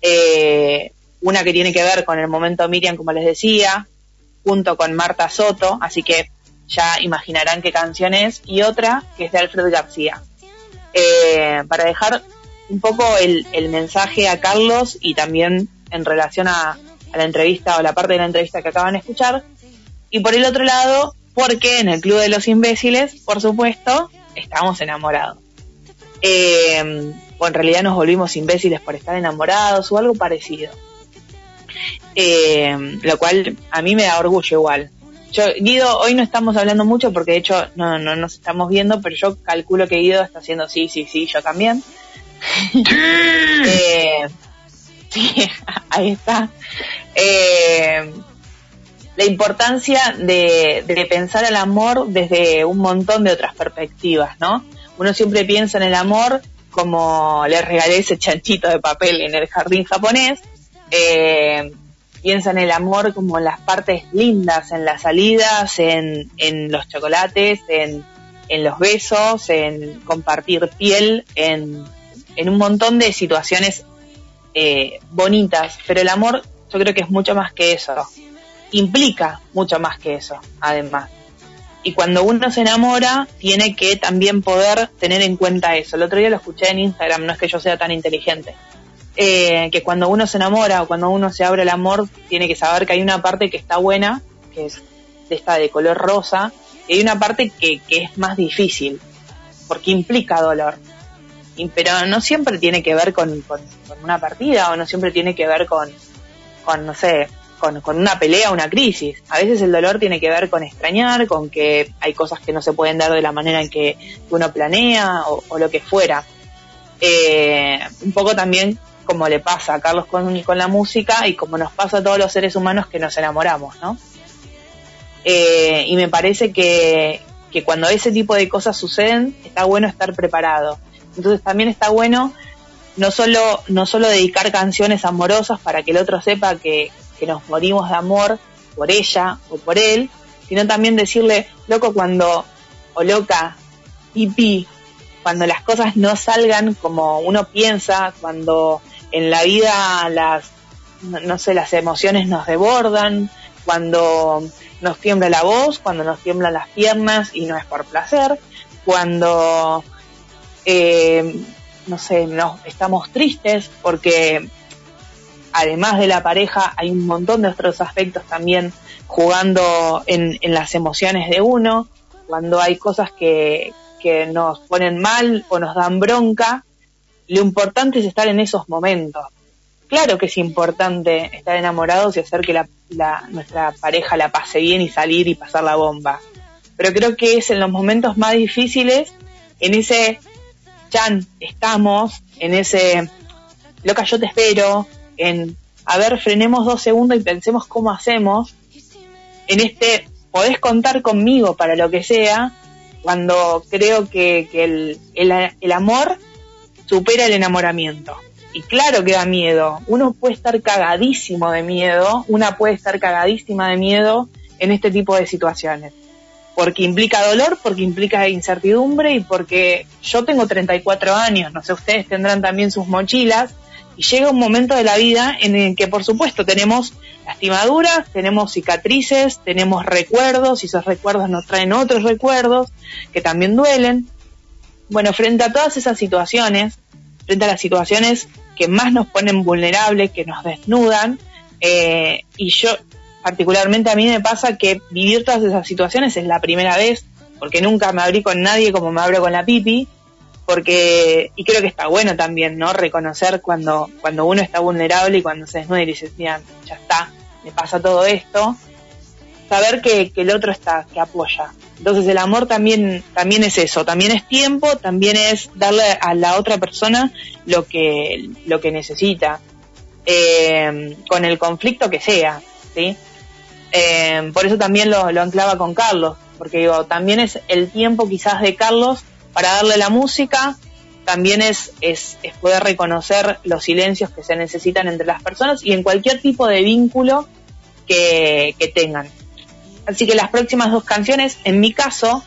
eh, una que tiene que ver con el momento Miriam, como les decía, junto con Marta Soto, así que ya imaginarán qué canción es, y otra que es de Alfred García. Eh, para dejar un poco el, el mensaje a Carlos y también en relación a, a la entrevista o la parte de la entrevista que acaban de escuchar. Y por el otro lado, porque en el Club de los Imbéciles, por supuesto, estamos enamorados. Eh, o en realidad nos volvimos imbéciles por estar enamorados o algo parecido. Eh, lo cual a mí me da orgullo igual. Yo, Guido, hoy no estamos hablando mucho porque de hecho no, no nos estamos viendo, pero yo calculo que Guido está haciendo sí, sí, sí, yo también. Eh, sí, ahí está. Eh, la importancia de, de pensar el amor desde un montón de otras perspectivas, ¿no? Uno siempre piensa en el amor como le regalé ese chanchito de papel en el jardín japonés, eh, piensa en el amor como en las partes lindas, en las salidas, en, los chocolates, en, en los besos, en compartir piel, en, en un montón de situaciones eh, bonitas, pero el amor yo creo que es mucho más que eso, implica mucho más que eso, además. Y cuando uno se enamora, tiene que también poder tener en cuenta eso. El otro día lo escuché en Instagram, no es que yo sea tan inteligente, eh, que cuando uno se enamora o cuando uno se abre el amor, tiene que saber que hay una parte que está buena, que es de esta de color rosa, Y hay una parte que, es más difícil, porque implica dolor. Y- pero no siempre tiene que ver con, con- con una partida o no siempre tiene que ver con, con no sé, con, con una pelea una crisis. A veces el dolor tiene que ver con extrañar, con que hay cosas que no se pueden dar de la manera en que uno planea o, o lo que fuera. Eh, un poco también como le pasa a Carlos con, con la música y como nos pasa a todos los seres humanos que nos enamoramos, ¿no? Eh, y me parece que, que cuando ese tipo de cosas suceden, está bueno estar preparado. Entonces también está bueno no solo, no solo dedicar canciones amorosas para que el otro sepa que, que nos morimos de amor por ella o por él, sino también decirle, loco, cuando, o loca, hippie, cuando las cosas no salgan como uno piensa, cuando en la vida las, no, no sé, las emociones nos desbordan, cuando nos tiembla la voz, cuando nos tiemblan las piernas y no es por placer, cuando, eh, no sé, nos, estamos tristes porque además de la pareja hay un montón de otros aspectos también jugando en, en las emociones de uno, cuando hay cosas que, nos ponen mal o nos dan bronca, lo importante es estar en esos momentos. Claro que es importante estar enamorados y hacer que la, la- nuestra pareja la pase bien y salir y pasar la bomba. Pero creo que es en los momentos más difíciles, en ese Chan, estamos, en ese loca, yo te espero, en a ver, frenemos dos segundos y pensemos cómo hacemos, en este podés contar conmigo para lo que sea, cuando creo que, el, el amor supera el enamoramiento. Y claro que da miedo. Uno puede estar cagadísimo de miedo, una puede estar cagadísima de miedo en este tipo de situaciones. Porque implica dolor, porque implica incertidumbre y porque yo tengo 34 años, no sé, ustedes tendrán también sus mochilas y llega un momento de la vida en el que por supuesto tenemos lastimaduras, tenemos cicatrices, tenemos recuerdos y esos recuerdos nos traen otros recuerdos que también duelen. Bueno, frente a todas esas situaciones, frente a las situaciones que más nos ponen vulnerables, que nos desnudan, eh, y yo particularmente a mí me pasa que vivir todas esas situaciones es la primera vez, porque nunca me abrí con nadie como me abro con la pipi, porque, y creo que está bueno también, ¿no? Reconocer cuando, cuando uno está vulnerable y cuando se desnuda y dice, mira, ya está, me pasa todo esto, saber que, el otro está, que apoya. Entonces el amor también, también es eso, también es tiempo, también es darle a la otra persona lo que, lo que necesita, eh, con el conflicto que sea, ¿sí? Eh, por eso también lo, lo anclaba con Carlos, porque digo, también es el tiempo quizás de Carlos para darle la música, también es, es, poder reconocer los silencios que se necesitan entre las personas y en cualquier tipo de vínculo que, que tengan. Así que las próximas dos canciones, en mi caso,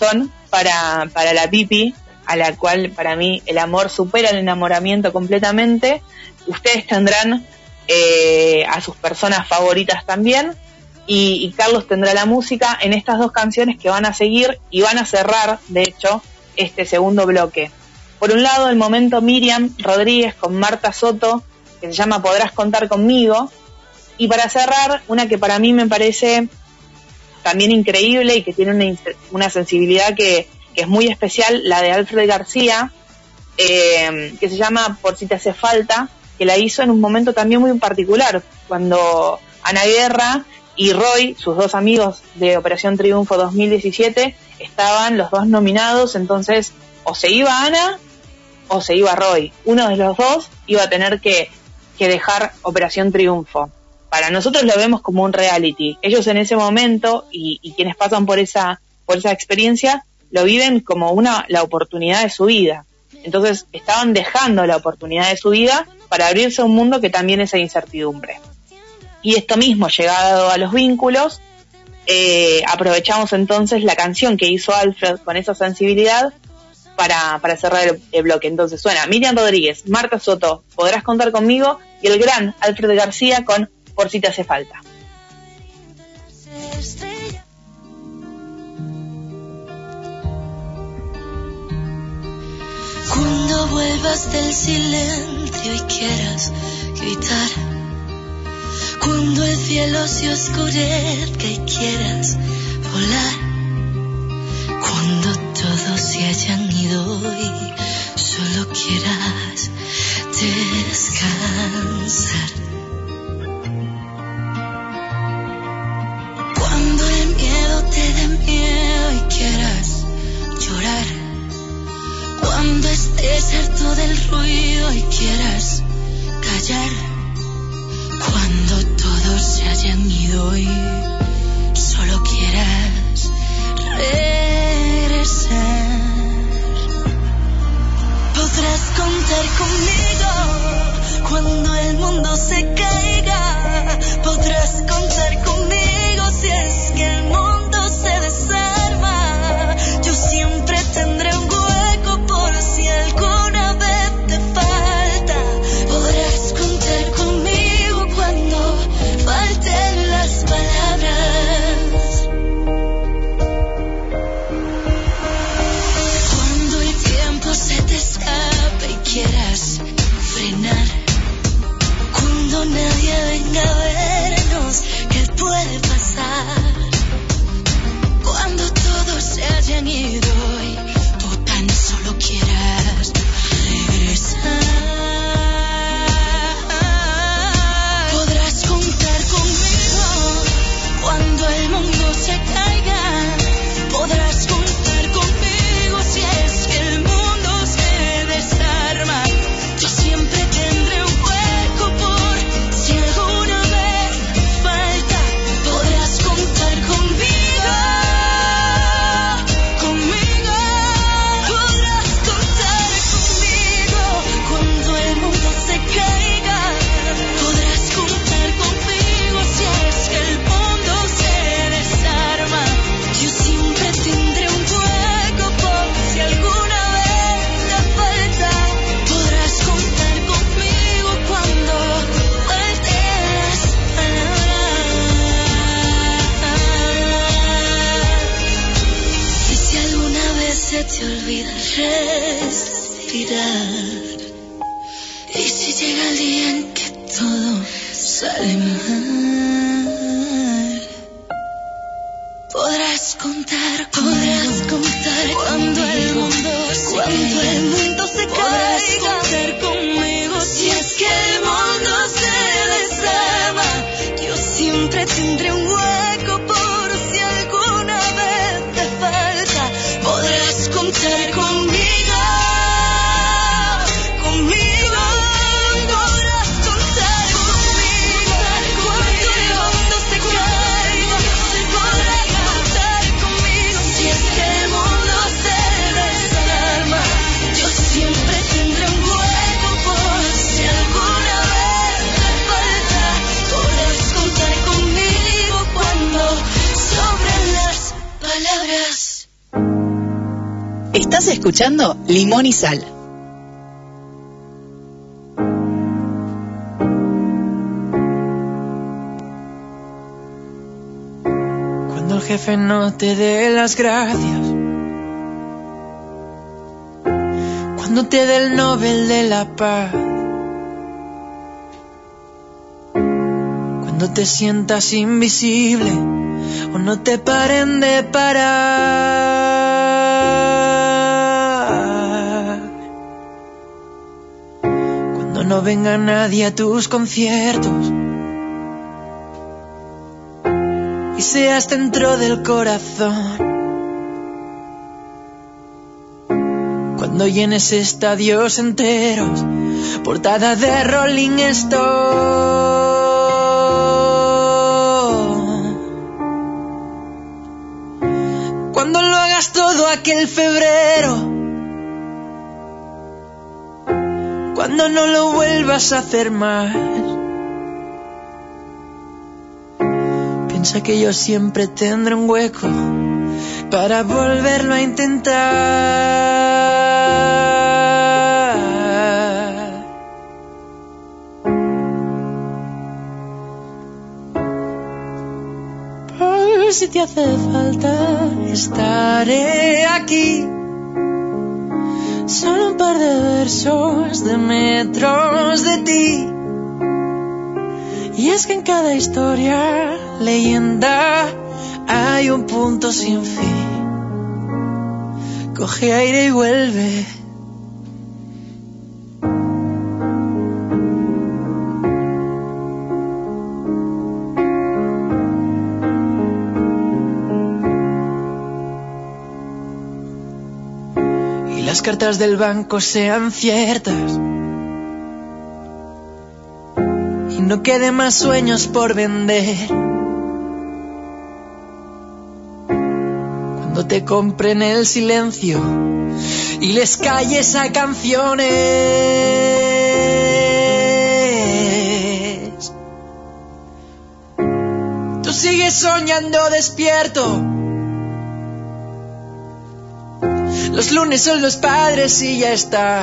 son para, para la Pipi, a la cual para mí el amor supera el enamoramiento completamente. Ustedes tendrán eh, a sus personas favoritas también. Y, y Carlos tendrá la música en estas dos canciones que van a seguir y van a cerrar, de hecho, este segundo bloque. Por un lado, el momento Miriam Rodríguez con Marta Soto, que se llama Podrás contar conmigo. Y para cerrar, una que para mí me parece también increíble y que tiene una, una sensibilidad que, que es muy especial, la de Alfred García, eh, que se llama Por si te hace falta, que la hizo en un momento también muy particular, cuando Ana Guerra y Roy, sus dos amigos de Operación Triunfo 2017, estaban los dos nominados, entonces o se iba Ana o se iba Roy. Uno de los dos iba a tener que, que dejar Operación Triunfo. Para nosotros lo vemos como un reality. Ellos en ese momento y, y quienes pasan por esa, por esa experiencia lo viven como una, la oportunidad de su vida. Entonces estaban dejando la oportunidad de su vida para abrirse a un mundo que también es de incertidumbre. Y esto mismo, llegado a los vínculos, eh, aprovechamos entonces la canción que hizo Alfred con esa sensibilidad para, para cerrar el, bloque. Entonces suena Miriam Rodríguez, Marta Soto, Podrás contar conmigo, y el gran Alfred García con Por si te hace falta. Cuando vuelvas del silencio y quieras gritar. Cuando el cielo se oscurezca y quieras volar. se hayan ido y solo quieras descansar. Cuando el miedo te dé miedo y quieras llorar. Cuando estés harto del ruido y quieras callar. Cuando todos se hayan ido y solo quieras regresar. Podrás contar conmigo cuando el mundo se caiga. Podrás contar conmigo si es que el mundo siempre tendré un hueco Estás escuchando Limón y Sal. Cuando el jefe no te dé las gracias. Cuando te dé el Nobel de la Paz. Cuando te sientas invisible o no te paren de parar. No venga nadie a tus conciertos. y seas dentro del corazón. Cuando llenes estadios enteros, portada de Rolling Stone. Cuando lo hagas todo aquel febrero. Cuando no lo vuelvas a hacer más. Piensa que yo siempre tendré un hueco para volverlo a intentar. Por si te hace falta, estaré aquí. Solo un par de versos de metros de ti. Y es que en cada historia, leyenda, hay un punto sin fin. Coge aire y vuelve. Cartas del banco sean ciertas. Y no quede más sueños por vender. Cuando te compren el silencio y les calles a canciones. Tú sigues soñando despierto. Los lunes son los padres y ya está.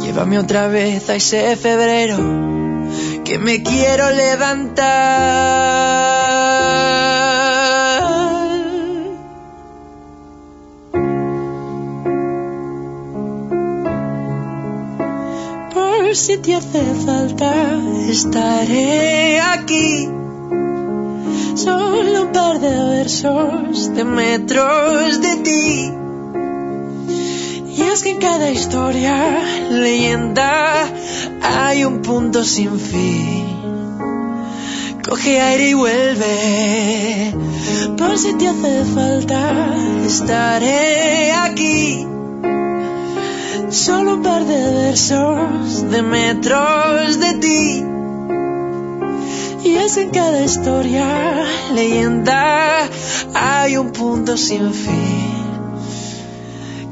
Llévame otra vez a ese febrero que me quiero levantar. Por si te hace falta, estaré aquí. Solo un par de versos de metros de ti. Y es que en cada historia, leyenda, hay un punto sin fin. Coge aire y vuelve. Por si te hace falta, estaré aquí. Solo un par de versos de metros de ti. Y es en cada historia, leyenda, hay un punto sin fin.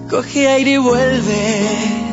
Coge aire y vuelve.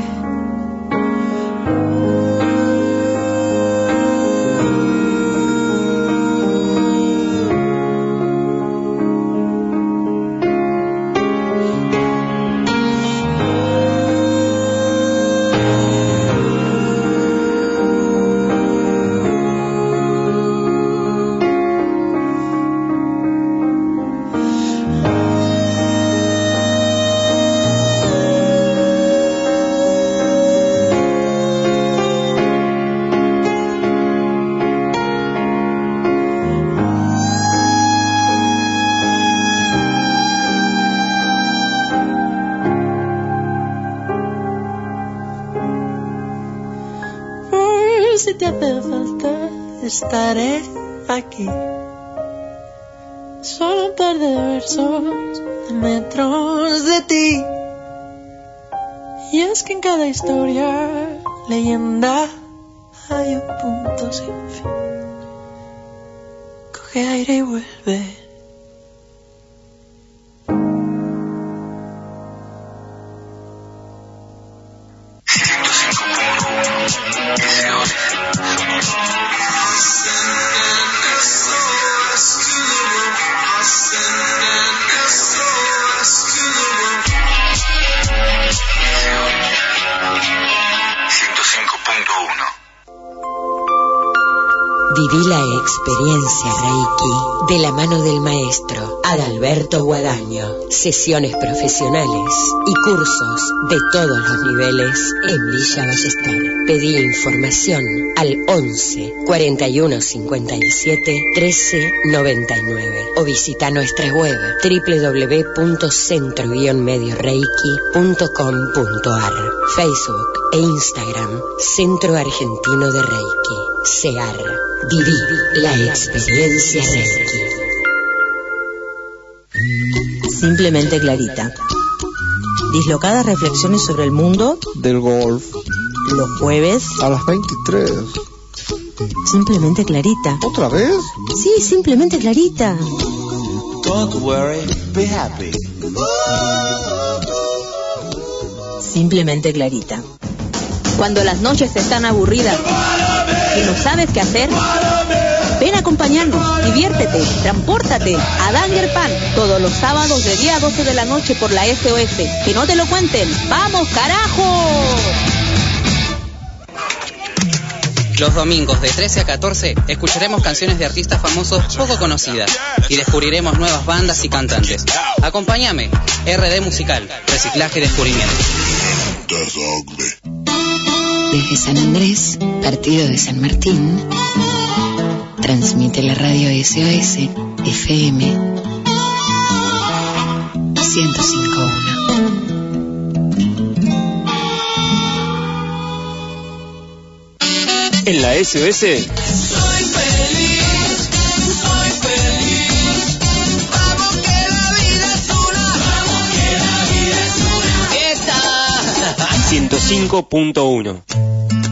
Historia, leyenda, Sesiones profesionales y cursos de todos los niveles en Villa Ballester. Pedí información al 11 41 57 13 99 o visita nuestra web www.centro-medioreiki.com.ar Facebook e Instagram Centro Argentino de Reiki. CEAR. Viví la experiencia Reiki. Simplemente Clarita. Dislocadas reflexiones sobre el mundo del golf. los jueves. A las 23. Simplemente Clarita. ¿Otra vez? Sí, simplemente Clarita. Don't worry, be happy. Simplemente Clarita. Cuando las noches están aburridas y no sabes qué hacer, acompañarnos, diviértete, transpórtate a Danger Pan todos los sábados de 10 a 12 de la noche por la SOS. Que no te lo cuenten. ¡Vamos, carajo! Los domingos de 13 a 14 escucharemos canciones de artistas famosos poco conocidas y descubriremos nuevas bandas y cantantes. Acompáñame, RD Musical, Reciclaje y Descubrimiento. Desde San Andrés, partido de San Martín, transmite la radio SOS FM 105.1. En la SOS Soy feliz, soy feliz. Vamos que la vida es una. Vamos que la vida es una. Esta. 105.1.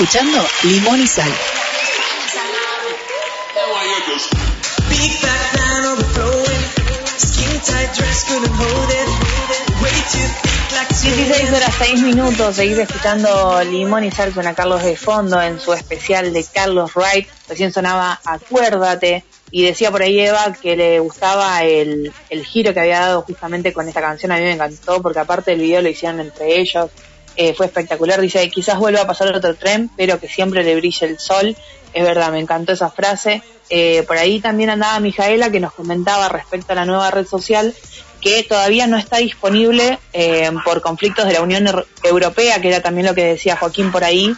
Escuchando Limón y Sal. Big fat man overflowing. Skin tight dress couldn't hold it. Way too thick like 16 horas 6 minutos, seguís escuchando Limón y Sal con a Carlos de fondo en su especial de Carlos Wright. Recién sonaba Acuérdate y decía por ahí Eva que le gustaba el, el giro que había dado justamente con esta canción. A mí me encantó porque aparte el video lo hicieron entre ellos. Eh, fue espectacular. Dice, quizás vuelva a pasar otro tren, pero que siempre le brille el sol. Es verdad, me encantó esa frase. Eh, por ahí también andaba Mijaela que nos comentaba respecto a la nueva red social que todavía no está disponible eh, por conflictos de la Unión Eur- Europea, que era también lo que decía Joaquín por ahí,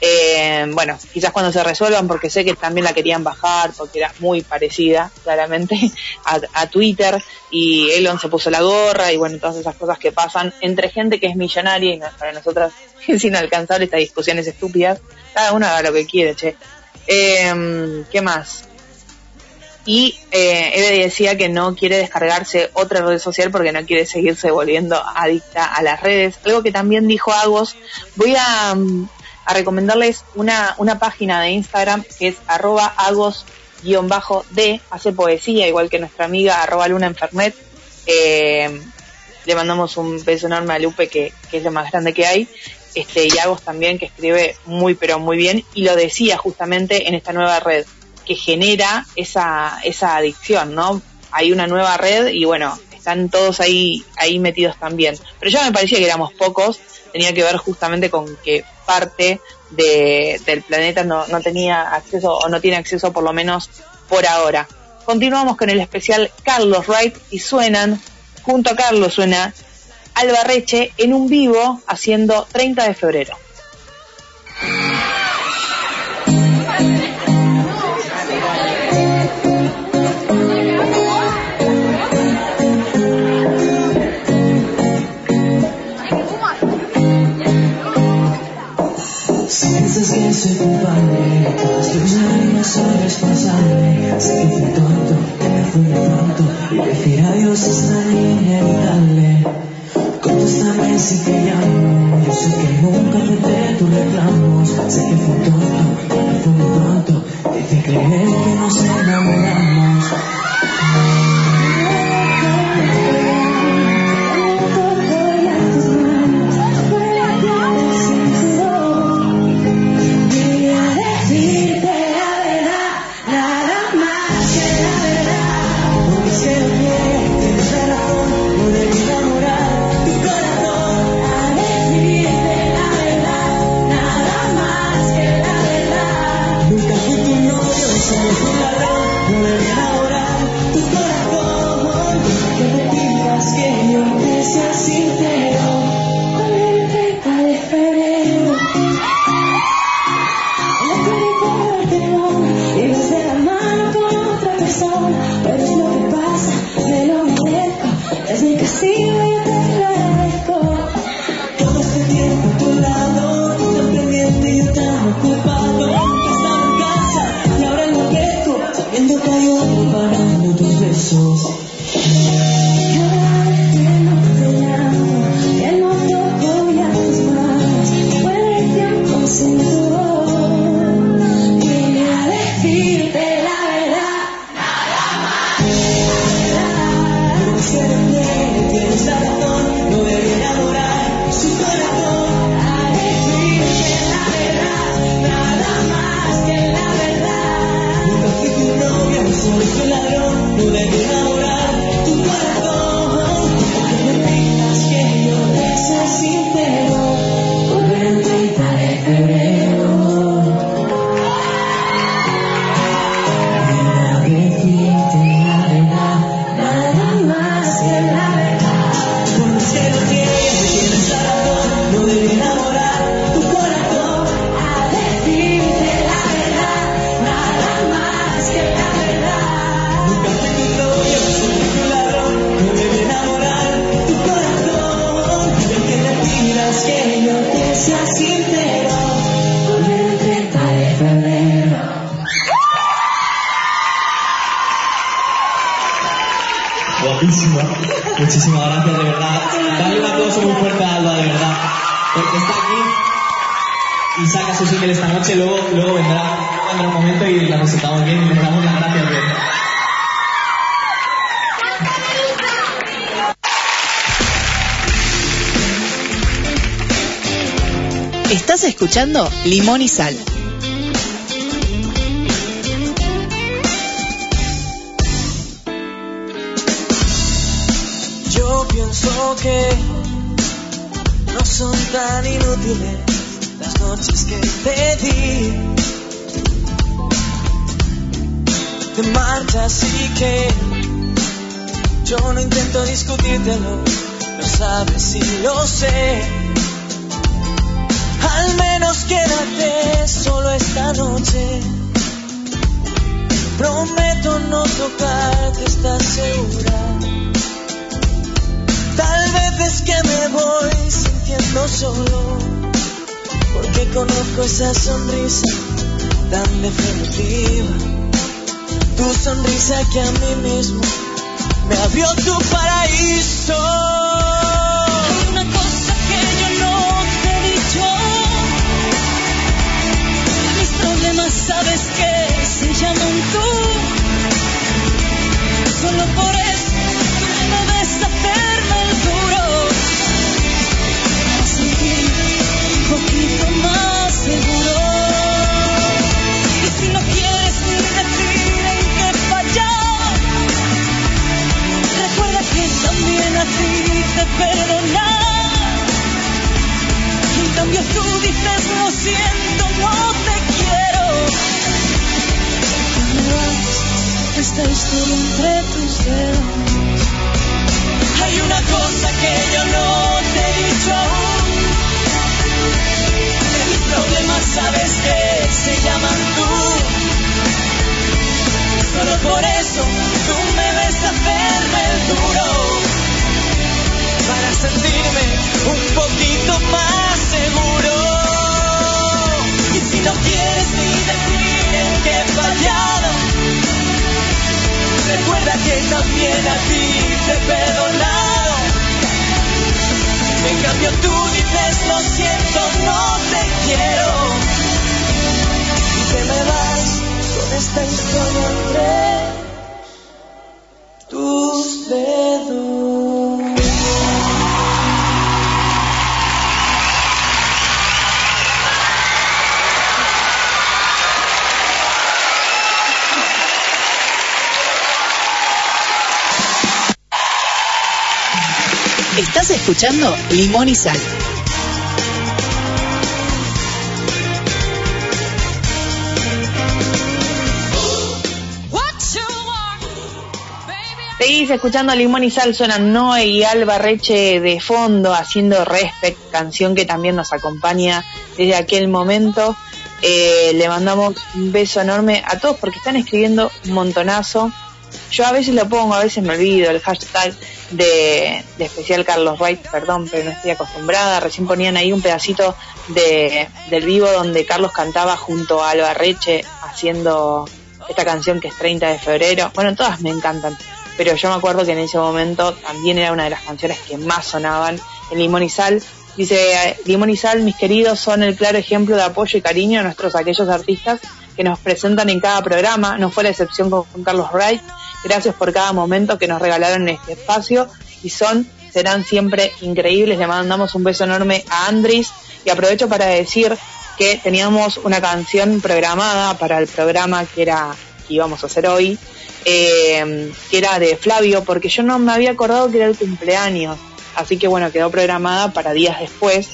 Eh, bueno, quizás cuando se resuelvan, porque sé que también la querían bajar, porque era muy parecida, claramente, a, Twitter, y Elon se puso la gorra, y bueno, todas esas cosas que pasan entre gente que es millonaria, y para nosotras es inalcanzable estas discusiones estúpidas. Cada uno haga lo que quiere, che. Eh, ¿Qué más? Y eh, Eve decía que no quiere descargarse otra red social porque no quiere seguirse volviendo adicta a las redes. Algo que también dijo Agos. Voy a, mm, a recomendarles una, una página de Instagram que es arroba agos-d. Hace poesía, igual que nuestra amiga arroba luna enfermet. Eh, le mandamos un beso enorme a Lupe, que, que es lo más grande que hay. Este, y Agos también, que escribe muy, pero muy bien. Y lo decía justamente en esta nueva red que genera esa, esa adicción, ¿no? Hay una nueva red y bueno, están todos ahí, ahí metidos también. Pero ya me parecía que éramos pocos, tenía que ver justamente con que parte de, del planeta no, no tenía acceso o no tiene acceso por lo menos por ahora. Continuamos con el especial Carlos Wright y suenan, junto a Carlos suena Alba Reche en un vivo haciendo 30 de febrero. Si piensas que soy culpable, todas tus lágrimas soy responsable. Sé que fui tonto, que me fui de pronto y decir adiós es tan inevitable. Contéstame si te llamo, yo sé que nunca acepté tus reclamos. Sé que fui tonto, que me fui de pronto, hice creer que nos enamoramos. Escuchando Limón y Sal. Yo pienso que no son tan inútiles las noches que te di. Te marchas y que yo no intento discutírtelo, lo sabes y lo sé. Solo esta noche. Prometo no tocarte, ¿estás segura? Tal vez es que me voy sintiendo solo, porque conozco esa sonrisa tan definitiva. Tu sonrisa que a mí mismo me abrió tu paraíso. Sabes que se llaman tú. Solo por eso no debes hacerme el duro. Sentirme un poquito más seguro. Y si no quieres ni decir en qué fallar, recuerda que también a ti te perdonar. En cambio tú dices lo siento, historia entre tus dedos. Hay una cosa que yo no te he dicho aún. Que mis sabes que se llaman tú. Solo por eso tú me ves hacerme el duro para sentirme un poquito más seguro. Y si no quieres ni decir en qué he fallado, recuerda que también a ti te he perdonado. En cambio tú dices lo siento, no te quiero. Y te me vas con esta historia entre escuchando Limón y Sal. Seguís escuchando Limón y Sal, suenan Noé y Alba Reche de fondo haciendo Respect, canción que también nos acompaña desde aquel momento. Eh, le mandamos un beso enorme a todos porque están escribiendo un montonazo. Yo a veces lo pongo, a veces me olvido el hashtag de, de especial Carlos Wright, perdón, pero no estoy acostumbrada. Recién ponían ahí un pedacito de, del vivo donde Carlos cantaba junto a Alba Reche haciendo esta canción que es 30 de febrero. Bueno, todas me encantan, pero yo me acuerdo que en ese momento también era una de las canciones que más sonaban en Limón y Sal. Dice, Limón y Sal, mis queridos, son el claro ejemplo de apoyo y cariño a nuestros aquellos artistas que nos presentan en cada programa. No fue la excepción con, con Carlos Wright. Gracias por cada momento que nos regalaron en este espacio y son, serán siempre increíbles. Le mandamos un beso enorme a Andris y aprovecho para decir que teníamos una canción programada para el programa que era que íbamos a hacer hoy, eh, que era de Flavio, porque yo no me había acordado que era el cumpleaños, así que bueno, quedó programada para días después,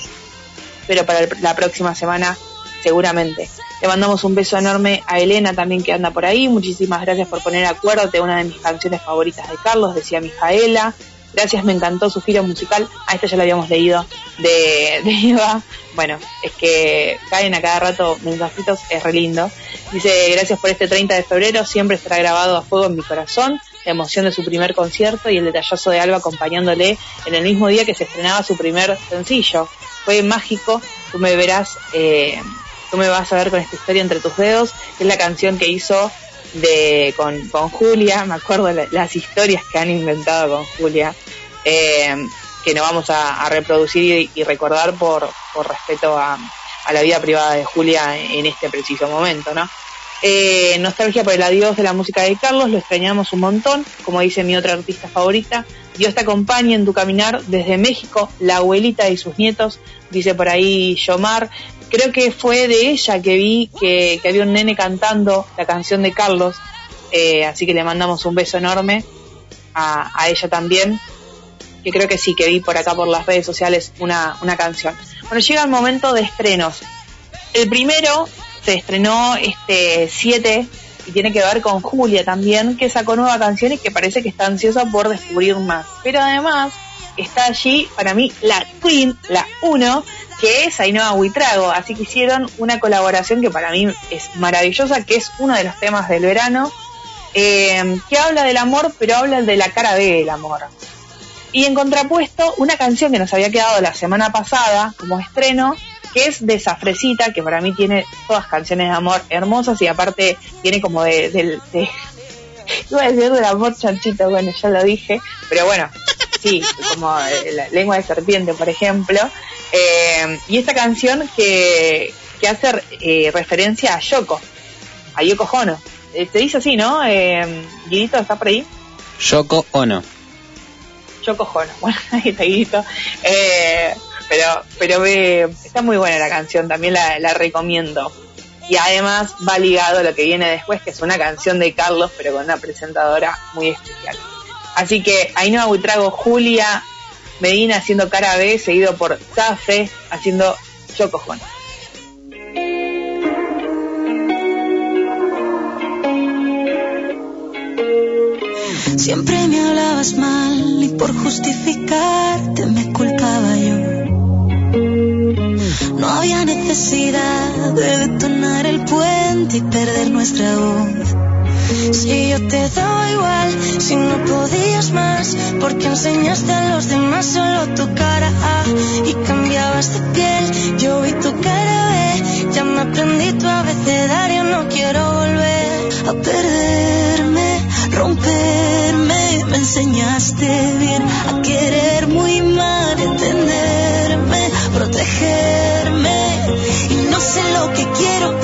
pero para el- la próxima semana seguramente. Le mandamos un beso enorme a Elena también que anda por ahí. Muchísimas gracias por poner Acuérdate, una de mis canciones favoritas de Carlos, decía Mijaela. Gracias, me encantó su giro musical. A esta ya lo habíamos leído de, de Eva. Bueno, es que caen a cada rato mensajitos, es re lindo. Dice, gracias por este 30 de febrero, siempre estará grabado a fuego en mi corazón. La emoción de su primer concierto y el detallazo de Alba acompañándole en el mismo día que se estrenaba su primer sencillo. Fue mágico, tú me verás, eh, tú me vas a ver con esta historia entre tus dedos, que es la canción que hizo de con, Julia, me acuerdo la- las historias que han inventado con Julia, eh, que no vamos a, reproducir y, recordar por, respeto a, a la vida privada de Julia en este preciso momento, ¿no? Eh, nostalgia por el adiós de la música de Carlos, lo extrañamos un montón, como dice mi otra artista favorita. Dios te acompañe en tu caminar desde México, la abuelita y sus nietos, dice por ahí Yomar. Creo que fue de ella que vi que, que había un nene cantando la canción de Carlos, eh, así que le mandamos un beso enorme a, ella también, que creo que sí, que vi por acá por las redes sociales una, una canción. Bueno, llega el momento de estrenos. El primero se estrenó este 7 y tiene que ver con Julia también, que sacó nueva canción y que parece que está ansiosa por descubrir más. Pero además está allí para mí la Queen, la 1, que es Ainhoa Huitrago. Así que hicieron una colaboración que para mí es maravillosa, que es uno de los temas del verano, eh, que habla del amor, pero habla de la cara B del amor. Y en contrapuesto, una canción que nos había quedado la semana pasada como estreno, que es de Zafresita, que para mí tiene todas canciones de amor hermosas y aparte tiene como de, del- de- iba a decir del amor chanchito, bueno, ya lo dije, pero bueno, sí, como eh, la lengua de serpiente, por ejemplo. Eh, y esta canción que, que hace eh, referencia a Yoko, a Yoko Hono. Eh, te dice así, ¿no? Eh, Guidito, ¿está por ahí? Yoko Ono. Yoko Hono. Bueno, ahí está Guidito. Eh, pero pero está muy buena la canción, también la, la recomiendo. Y además va ligado a lo que viene después, que es una canción de Carlos, pero con una presentadora muy especial. Así que Ainhoa Buitrago, Julia Medina haciendo cara B, seguido por Zafe haciendo Hono. Siempre me hablabas mal y por justificarte me culpaba yo. No había necesidad de detonar el puente y perder nuestra voz. Si yo te daba igual, si no podías más, porque enseñaste a los demás solo tu cara y cambiabas de piel. Yo vi tu cara B, ya me aprendí tu abecedario, no quiero volver a perderme, romperme. Me enseñaste bien a querer muy mal, entenderme, protegerme. Y no sé lo que quiero,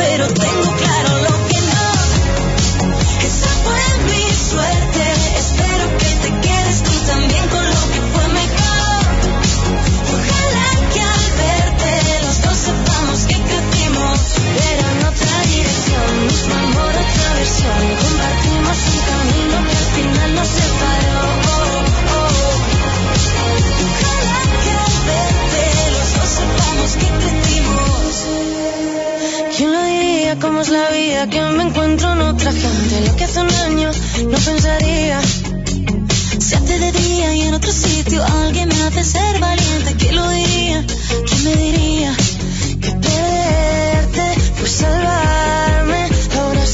¿Cómo es la vida? Que me encuentro en otra. Lo que hace un año no pensaría. Y en otro sitio alguien me hace ser valiente. ¿Quién lo diría? ¿Quién me diría? Que perderte salvarme. Ahora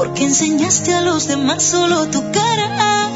porque enseñaste a los demás solo tu cara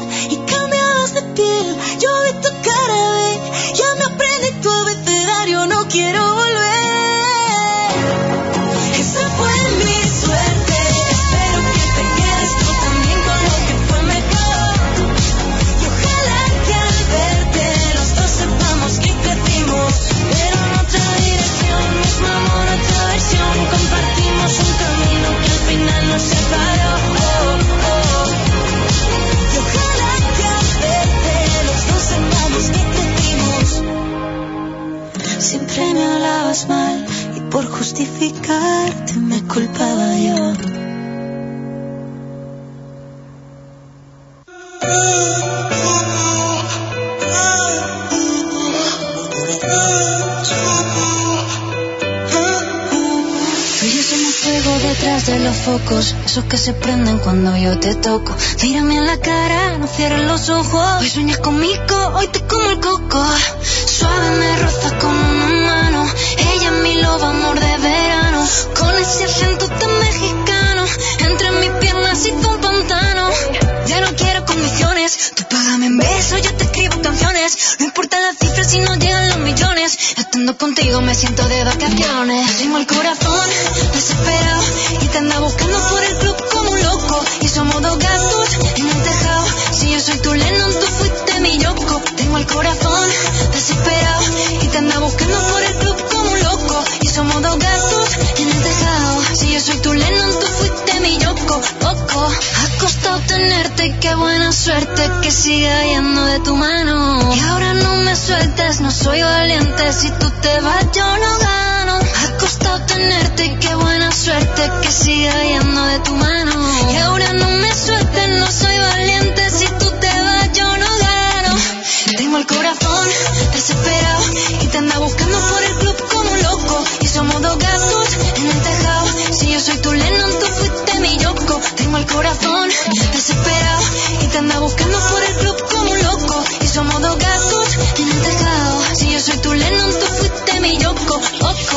por justificarte me culpaba yo. Detrás de los focos, esos que se prenden cuando yo te toco. Mírame en la cara, no cierres los ojos. Hoy sueñas conmigo, hoy te como el coco. Suave me rozas con amor de verano. Con ese acento tan mexicano, entre mis piernas hizo un pantano. Ya no quiero condiciones, tú págame en besos, yo te escribo canciones. No importa las cifras si no llegan los millones. Estando contigo me siento de vacaciones. Tengo el corazón qué buena suerte que siga yendo de tu mano. Y ahora no me sueltes, no soy valiente. Si tú te vas, yo no gano. Ha costado tenerte, qué buena suerte que siga yendo de tu mano. Y ahora no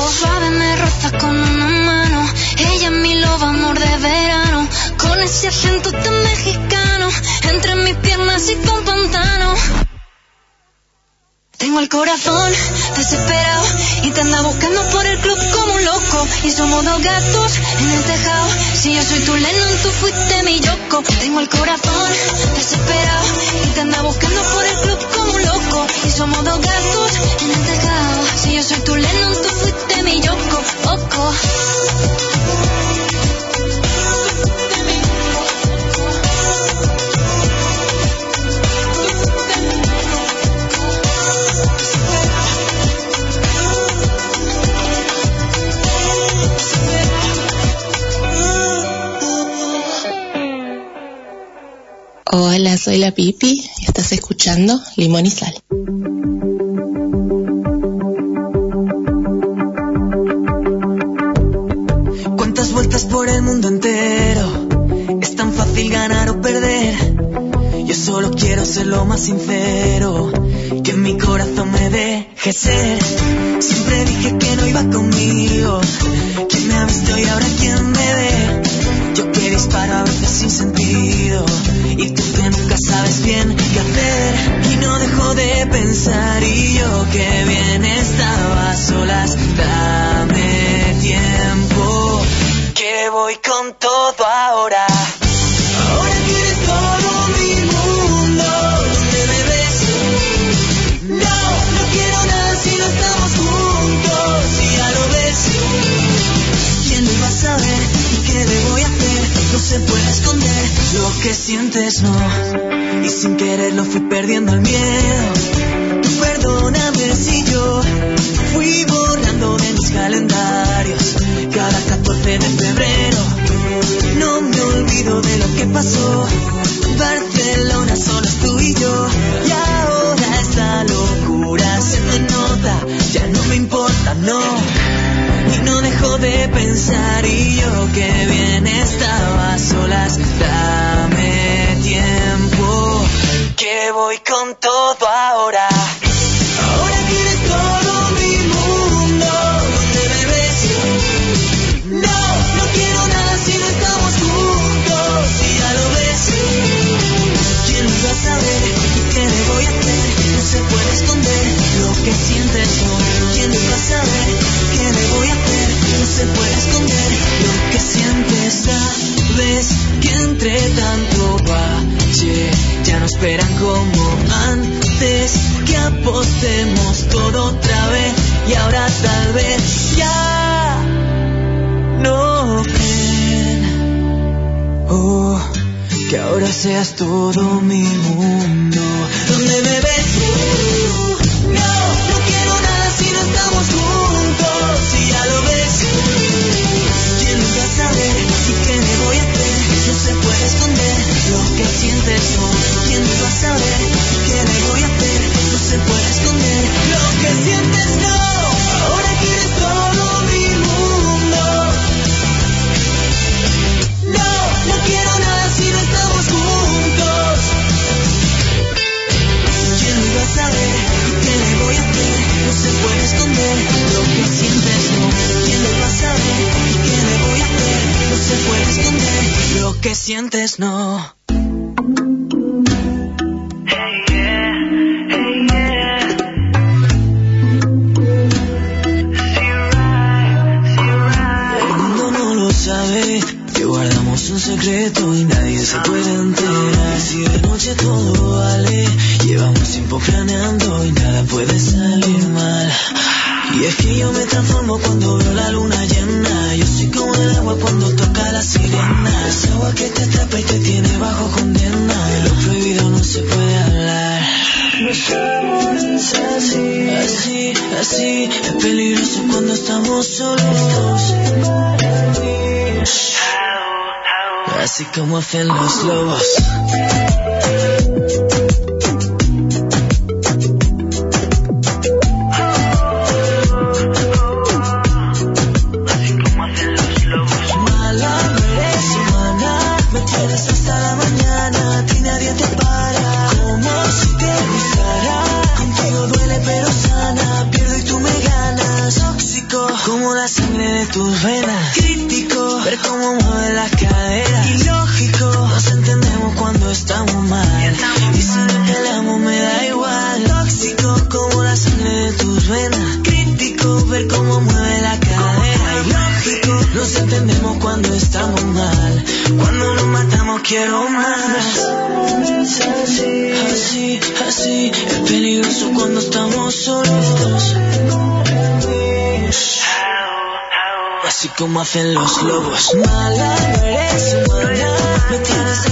suave me rozas con una mano. Ella es mi loba, amor de verano. Con ese acento tan mexicano. Entre mis piernas y con pantano. Tengo el corazón desesperado y Y somos dos gatos en el tejado. Si yo soy tu Lennon, tú fuiste mi Yoko. Tengo el corazón desesperado y te anda buscando por el club como un loco. Y somos dos gatos en el tejado. Si yo soy tu Lennon, tú fuiste mi Yoko. Oco. Soy la Pipi y estás escuchando Limón y Sal. Cuántas vueltas por el mundo entero. Es tan fácil ganar o perder. Yo solo quiero ser lo más sincero. Que mi corazón me deje ser. Siempre dije que no iba conmigo. ¿Quién me ha visto y ahora quién me ve? Yo que disparo a veces sin sentido. Y tú que nunca sabes bien qué hacer. Y no dejo de pensar. Y yo que bien estaba solas. Dame tiempo. Que voy con todo ahora. Ahora que eres todo mi mundo. ¿Dónde me ves? No, no quiero nada si no estamos juntos. Si ya lo ves. ¿Quién lo iba a saber? ¿Y qué le hacer? No se puede esconder lo que sientes, no. Y sin quererlo fui perdiendo el miedo. Tú perdóname si yo fui borrando de mis calendarios cada 14 de febrero. No me olvido de lo que pasó. De pensar y yo que bien estaba a solas. Dame tiempo. Que voy con todo ahora. Ahora que eres todo mi mundo. ¿Dónde me ves? No, no quiero nada si no estamos juntos. Si ya lo ves. ¿Quién iba a saber? ¿Y qué le voy a hacer? No se puede esconder lo que sientes no. ¿Quién iba a saber? Se puede esconder lo que sientes. Sabes que entre tanto bache ya no esperan como antes. Que apostemos todo otra vez y ahora tal vez ya no creen. Oh, que ahora seas todo mi mundo. ¿Dónde me ves? Lo que sientes. No. ¿Quién va a saber? ¿Qué le voy a hacer? No se puede esconder lo que sientes. No. Ahora quieres todo mi mundo. No, no quiero nada si no estamos juntos. ¿Quién iba a saber? ¿Qué le voy a hacer? No se puede esconder lo que sientes, no. ¿Quién va a saber? Se puede esconder lo que sientes, no. Así como hacen hacen los lobos. Mala, no eres humana. Tienes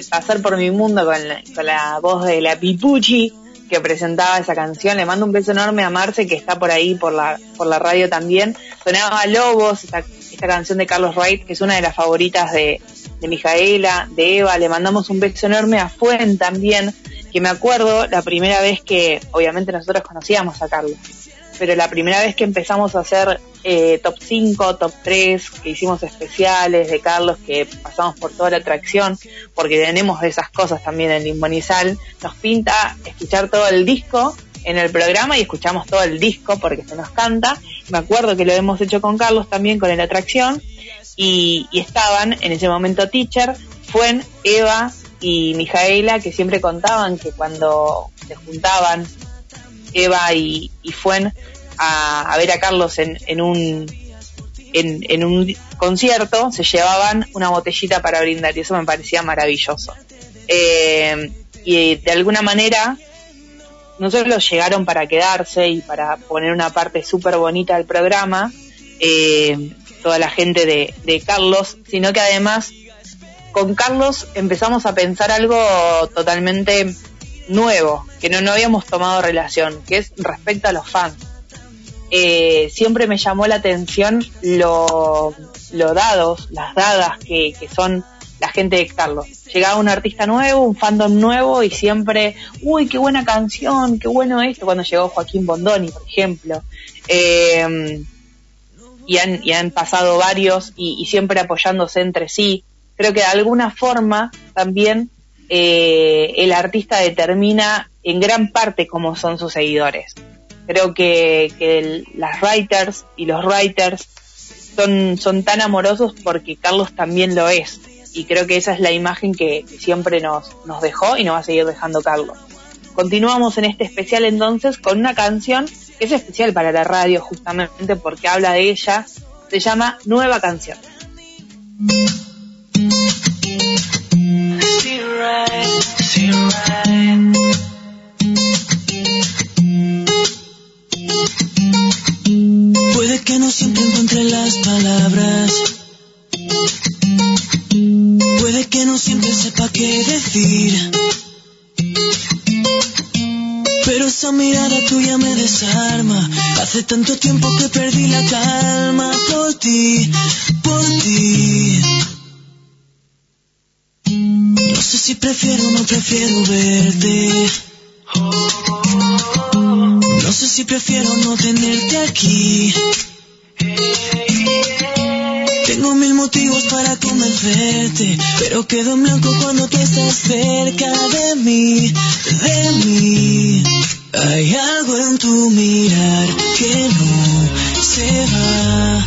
pasar por mi mundo con la, con la voz de la Pipuchi que presentaba esa canción, le mando un beso enorme a Marce que está por ahí por la, por la radio también. Sonaba Lobos, esta, esta canción de Carlos Wright, que es una de las favoritas de, de Mijaela, de Eva. Le mandamos un beso enorme a Fuen también, que me acuerdo la primera vez que, obviamente nosotros conocíamos a Carlos, pero la primera vez que empezamos a hacer eh, top 5, top 3, que hicimos especiales de Carlos, que pasamos por toda la atracción, porque tenemos esas cosas también en Limonizal, nos pinta escuchar todo el disco en el programa y escuchamos todo el disco porque se nos canta. Me acuerdo que lo hemos hecho con Carlos también con la atracción y, y estaban en ese momento Teacher, Fuen, Eva y Mijaela que siempre contaban que cuando se juntaban Eva y, Fuen a, ver a Carlos en, en un en, un concierto se llevaban una botellita para brindar y eso me parecía maravilloso. Eh, y de alguna manera no solo llegaron para quedarse y para poner una parte súper bonita del programa, eh, toda la gente de Carlos, sino que además con Carlos empezamos a pensar algo totalmente nuevo, que no, no habíamos tomado relación, que es respecto a los fans. Eh, siempre me llamó la atención lo, lo dados, las dadas que, que son la gente de Carlos. Llegaba un artista nuevo, un fandom nuevo y siempre, uy, qué buena canción, qué bueno esto, cuando llegó Joaquín Bondoni, por ejemplo. Eh, y, han, y han pasado varios y, y siempre apoyándose entre sí. Creo que de alguna forma también eh, el artista determina en gran parte cómo son sus seguidores. Creo que, que las writers y los writers son, tan amorosos porque Carlos también lo es. Y creo que esa es la imagen que, que siempre nos, nos dejó y nos va a seguir dejando Carlos. Continuamos en este especial entonces con una canción que es especial para la radio justamente porque habla de ella. Se llama Nueva Canción. Puede que no siempre encuentre las palabras. Puede que no siempre sepa qué decir. Pero esa mirada tuya me desarma. Hace tanto tiempo que perdí la calma por ti, por ti. No sé si prefiero o no prefiero verte. No sé si prefiero no tenerte aquí. Motivos para convencerte, pero quedo en blanco cuando tú estás cerca de mí, de mí. Hay algo en tu mirar que no se va.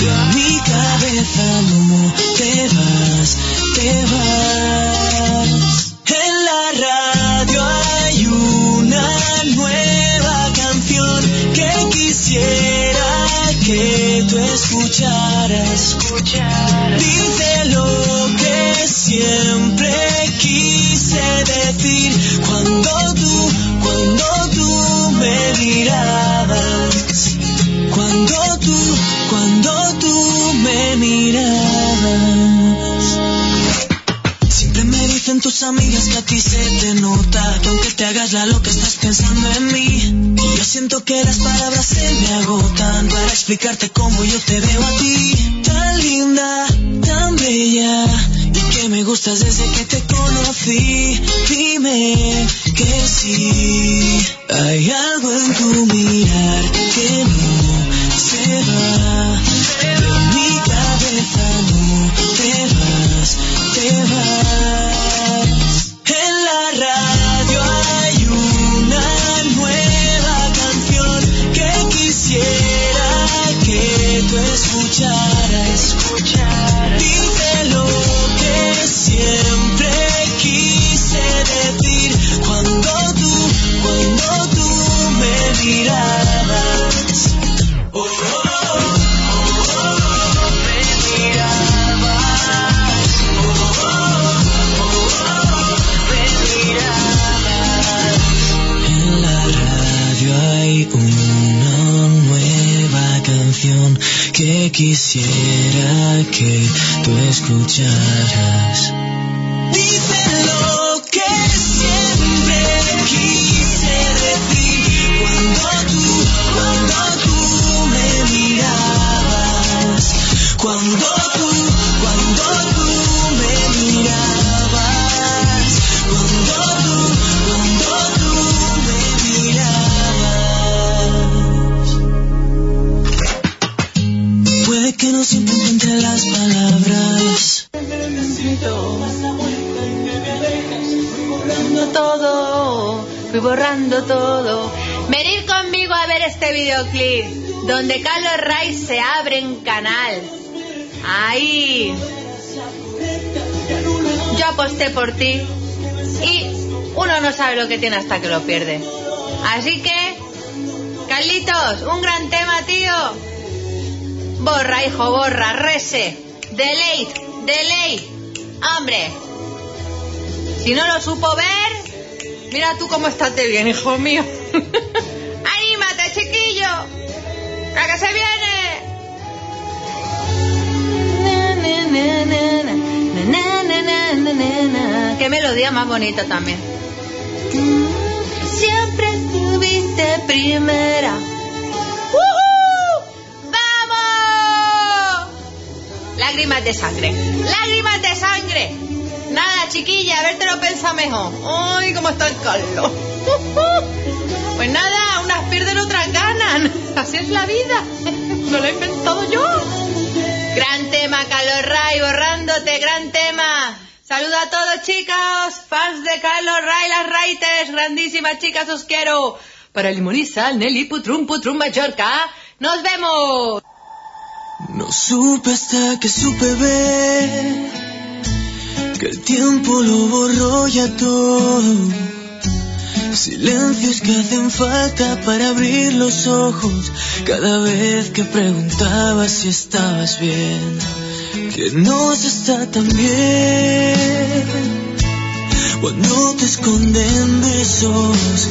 De mi cabeza no te vas, te vas. En la radio hay una nueva canción que quisiera que tú escucharas. Tus amigas que a ti se te nota que aunque te hagas la loca estás pensando en mí. Yo siento que las palabras se me agotan para explicarte cómo yo te veo a ti. Tan linda, tan bella y que me gustas desde que te conocí. Dime que sí. Hay algo en tu mirar que no se va. De mi cabeza no te vas, te vas. Quisiera que tú escucharas. Donde Carlos Ray se abre en canal. Ahí. Yo aposté por ti y uno no sabe lo que tiene hasta que lo pierde. Así que, Carlitos, un gran tema, tío. Borra, hijo, borra, rese. Delay, delay. Hombre, si no lo supo ver, mira tú cómo estás de bien, hijo mío. ¡La que se viene! ¡Qué melodía más bonita también! Siempre estuviste primera. ¡Vamos! Lágrimas de sangre. Lágrimas de sangre. Nada, chiquilla, a ver te lo pensa mejor. ¡Ay, cómo está el Carlos! Pues nada, unas pierden, otras ganan. Así es la vida. No lo he inventado yo. Gran tema, Carlos Ray, borrándote, gran tema. Saluda a todos, chicos, fans de Carlos Ray, las Raites, grandísimas chicas, os quiero. Para Sal, Nelly, Putrum, Putrum, Mallorca. ¡Nos vemos! No supe hasta que supe ver que el tiempo lo borró ya todo. Silencios que hacen falta para abrir los ojos cada vez que preguntabas si estabas bien. Que no se está tan bien cuando te esconden besos.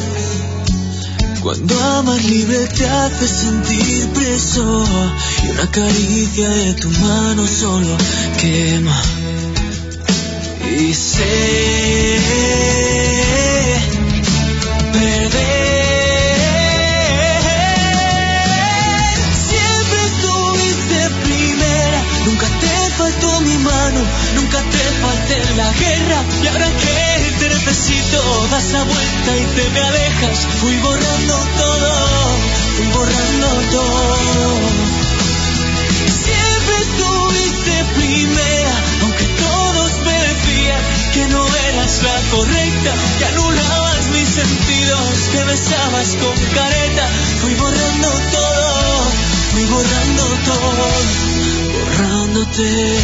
Cuando amar libre te hace sentir preso y una caricia de tu mano solo quema. Y sé perder. Siempre estuviste primera, nunca te faltó mi mano, nunca te falté la guerra. Y ahora que te necesito, das la vuelta y te me alejas. Fui borrando todo, fui borrando todo. Siempre estuviste primera, que no eras la correcta, que anulabas mis sentidos, que besabas con careta. Fui borrando todo, fui borrando todo, borrándote.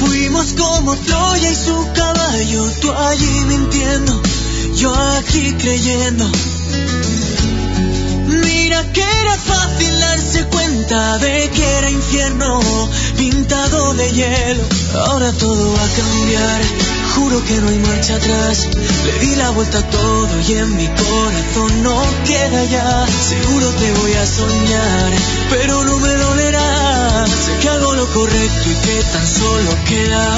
Fuimos como Troya y su caballo, tú allí mintiendo, yo aquí creyendo. Mira que era fácil darse cuenta de que era infierno pintado de hielo. Ahora todo va a cambiar, juro que no hay marcha atrás. Le di la vuelta a todo y en mi corazón no queda ya. Seguro te voy a soñar, pero no me dolerá. Sé que hago lo correcto y que tan solo queda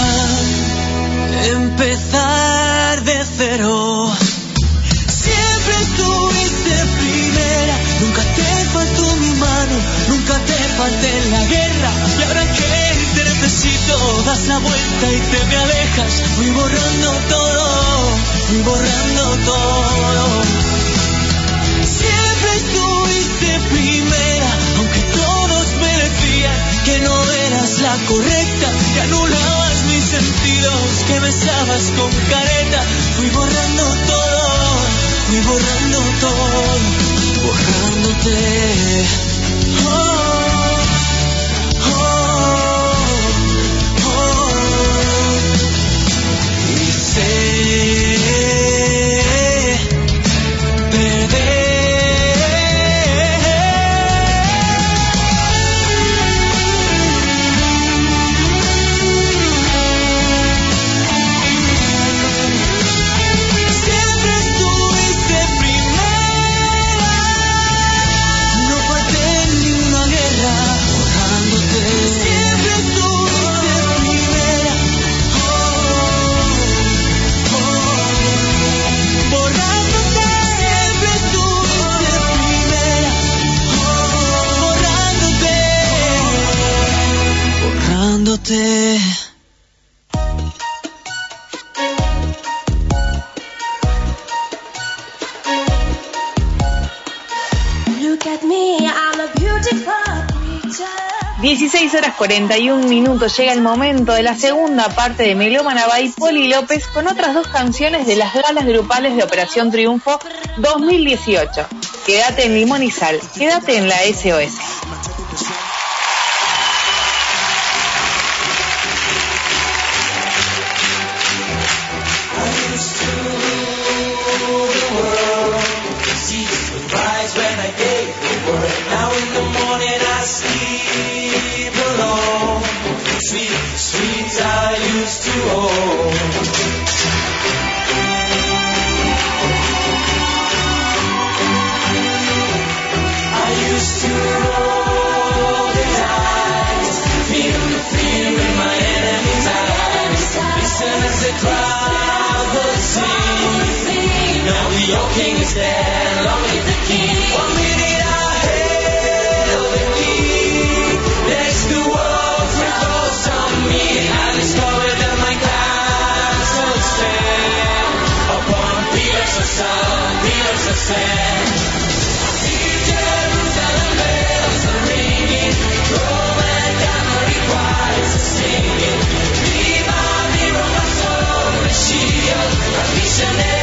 empezar de cero. Nunca te falté en la guerra. Y ahora que te necesito, das la vuelta y te me alejas. Fui borrando todo, fui borrando todo. Siempre estuviste primera, aunque todos me decían que no eras la correcta, que anulabas mis sentidos, que besabas con careta. Fui borrando todo, fui borrando todo, borrándote. Oh, oh, 41 minutos llega el momento de la segunda parte de Melómana by Poli López con otras dos canciones de las galas grupales de Operación Triunfo 2018. Quédate en Limón y Sal, quédate en la SOS. King is dead, long live the king. One minute ahead of the king. Next the world revolves on me. I discovered that my castle stand upon pillars of sun, pillars of sand. Jerusalem bells are ringing, cavalry choirs are singing. Sobre shield,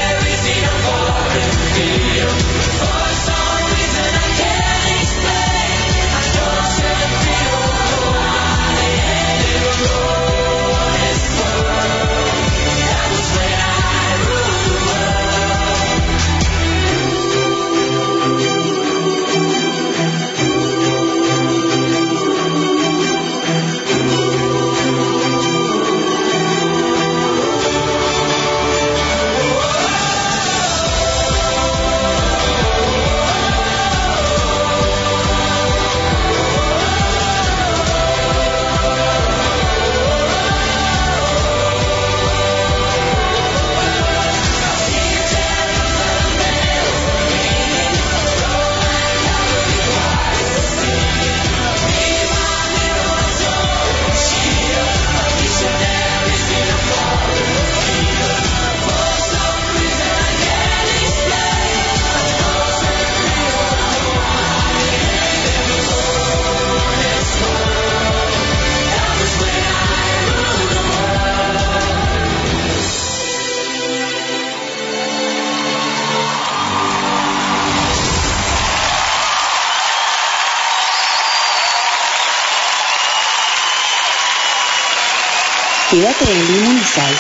En Limón y Sal.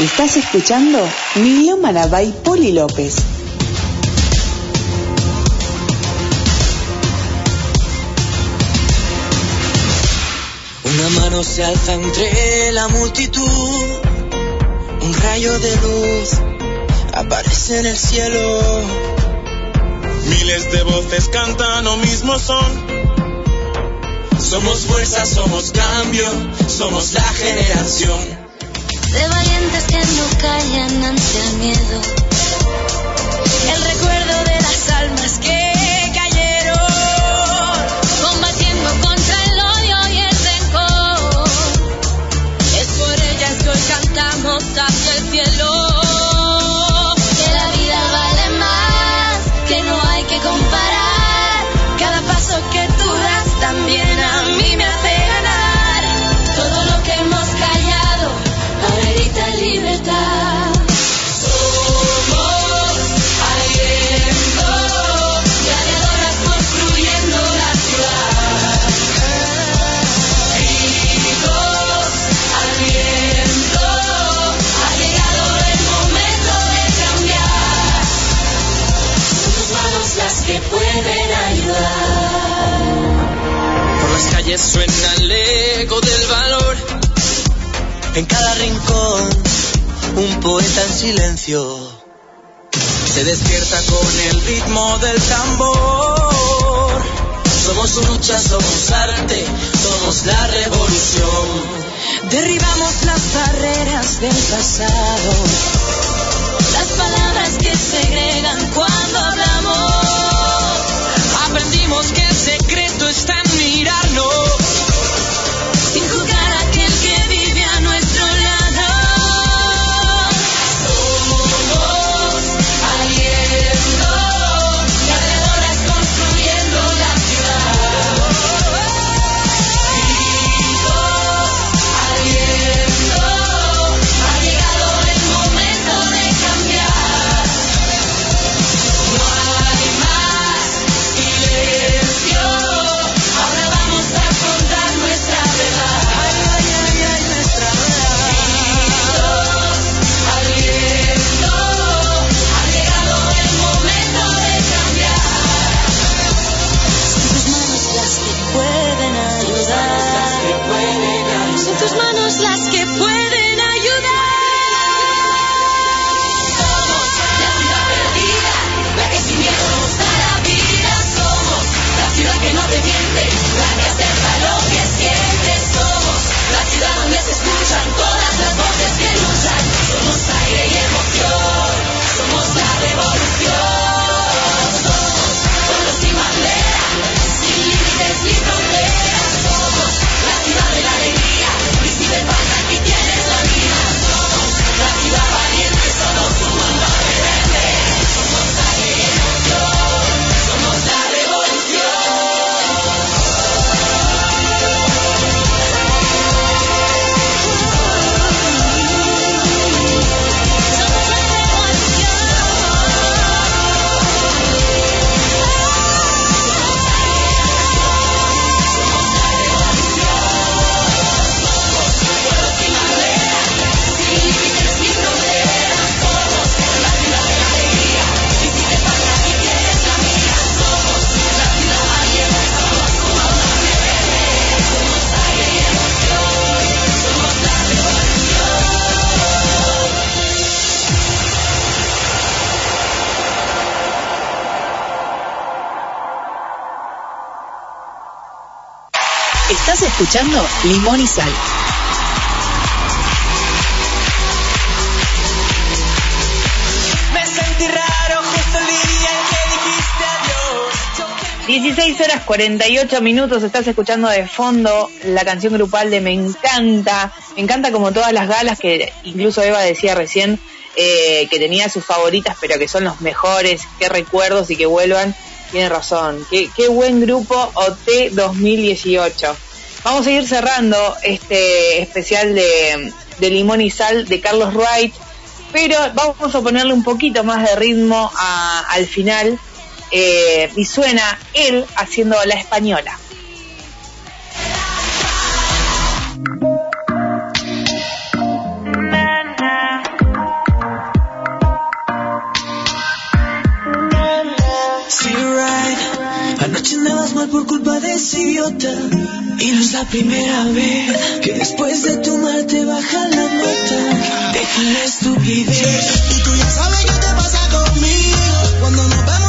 Estás escuchando Milómana by Poli López. Una mano se alza entre la multitud, un rayo de luz aparece en el cielo. Miles de voces cantan lo mismo son. Somos fuerza, somos cambio, somos la generación. De valientes que no callan ante el miedo. Suena el eco del valor. En cada rincón, un poeta en silencio. Se despierta con el ritmo del tambor. Somos lucha, somos arte, somos la revolución. Derribamos las barreras del pasado. Las palabras que segregan cuando hablamos. Aprendimos que el secreto está en mirarnos. Escuchando Limón y Sal. Me sentí raro justo el día en que dijiste adiós. 16 horas 48 minutos, estás escuchando de fondo la canción grupal de Me Encanta. Me encanta como todas las galas que incluso Eva decía recién eh, que tenía sus favoritas, pero que son los mejores. Qué recuerdos y que vuelvan. Tiene razón. Qué, qué buen grupo OT 2018. Vamos a seguir cerrando este especial de, Limón y Sal de Carlos Wright, pero vamos a ponerle un poquito más de ritmo al final. eh, y suena él haciendo la española. Mal por culpa de ese idiota. Y no es la primera vez que después de tu mal te baja la nota. Deja la estupidez. Y tú ya sabes qué te pasa conmigo. Cuando nos vemos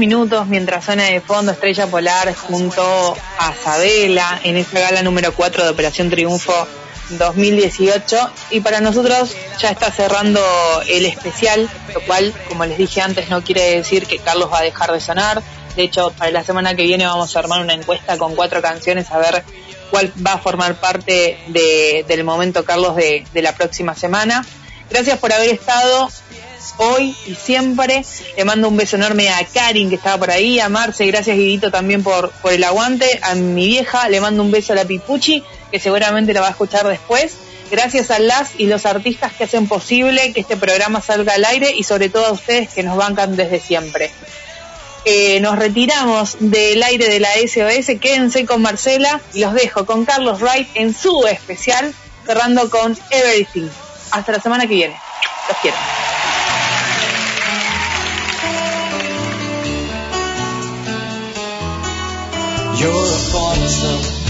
minutos mientras suena de fondo Estrella Polar junto a Sabela en esta gala número 4 de Operación Triunfo 2018 y para nosotros ya está cerrando el especial, lo cual como les dije antes no quiere decir que Carlos va a dejar de sonar, de hecho para la semana que viene vamos a armar una encuesta con cuatro canciones a ver cuál va a formar parte de- del momento Carlos de la próxima semana. Gracias por haber estado hoy y siempre. Le mando un beso enorme a Karin que estaba por ahí, a Marce, gracias Guidito también por, el aguante, a mi vieja, le mando un beso a la Pipuchi, que seguramente la va a escuchar después. Gracias a las y los artistas que hacen posible que este programa salga al aire y sobre todo a ustedes que nos bancan desde siempre. Eh, nos retiramos del aire de la SOS, quédense con Marcela y los dejo con Carlos Wright en su especial, cerrando con Everything. Hasta la semana que viene. Los quiero. You're a star.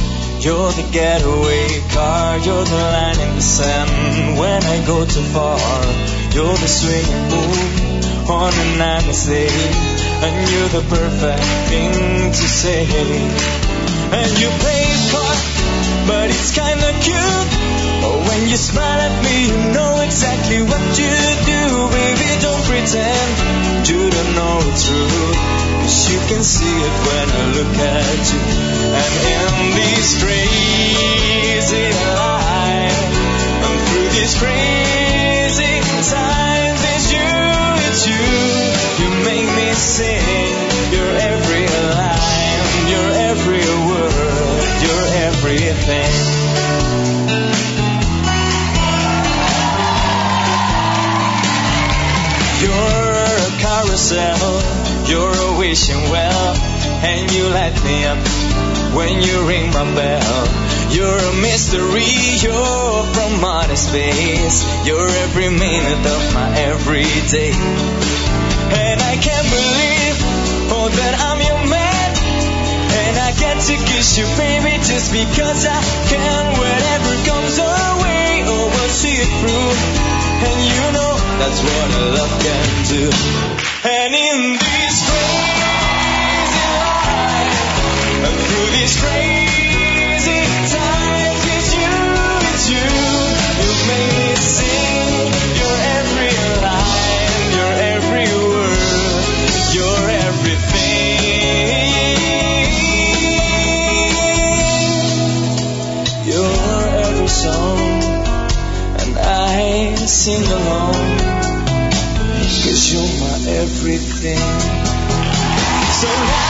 You're the getaway car. You're the line in the sand when I go too far. You're the swinging move on a nice day. And you're the perfect thing to say. And you play part, but it's kinda cute. Oh, when you smile at me, you know exactly what you do. Baby, don't pretend you don't know it's true. Cause you can see it when I look at you. And in this crazy life, and through these crazy times, carousel, you're a wishing well, and you light me up when you ring my bell. You're a mystery, you're from outer space, you're every minute of my everyday. And I can't believe, oh, that I'm your man, and I get to kiss you, baby, just because I can. Whatever comes our way, oh, we'll see it through, and you know that's what a love can do. And in this crazy life, and through these crazy times, it's you, it's you. You make me sing. Sing along. Cause you're my everything. So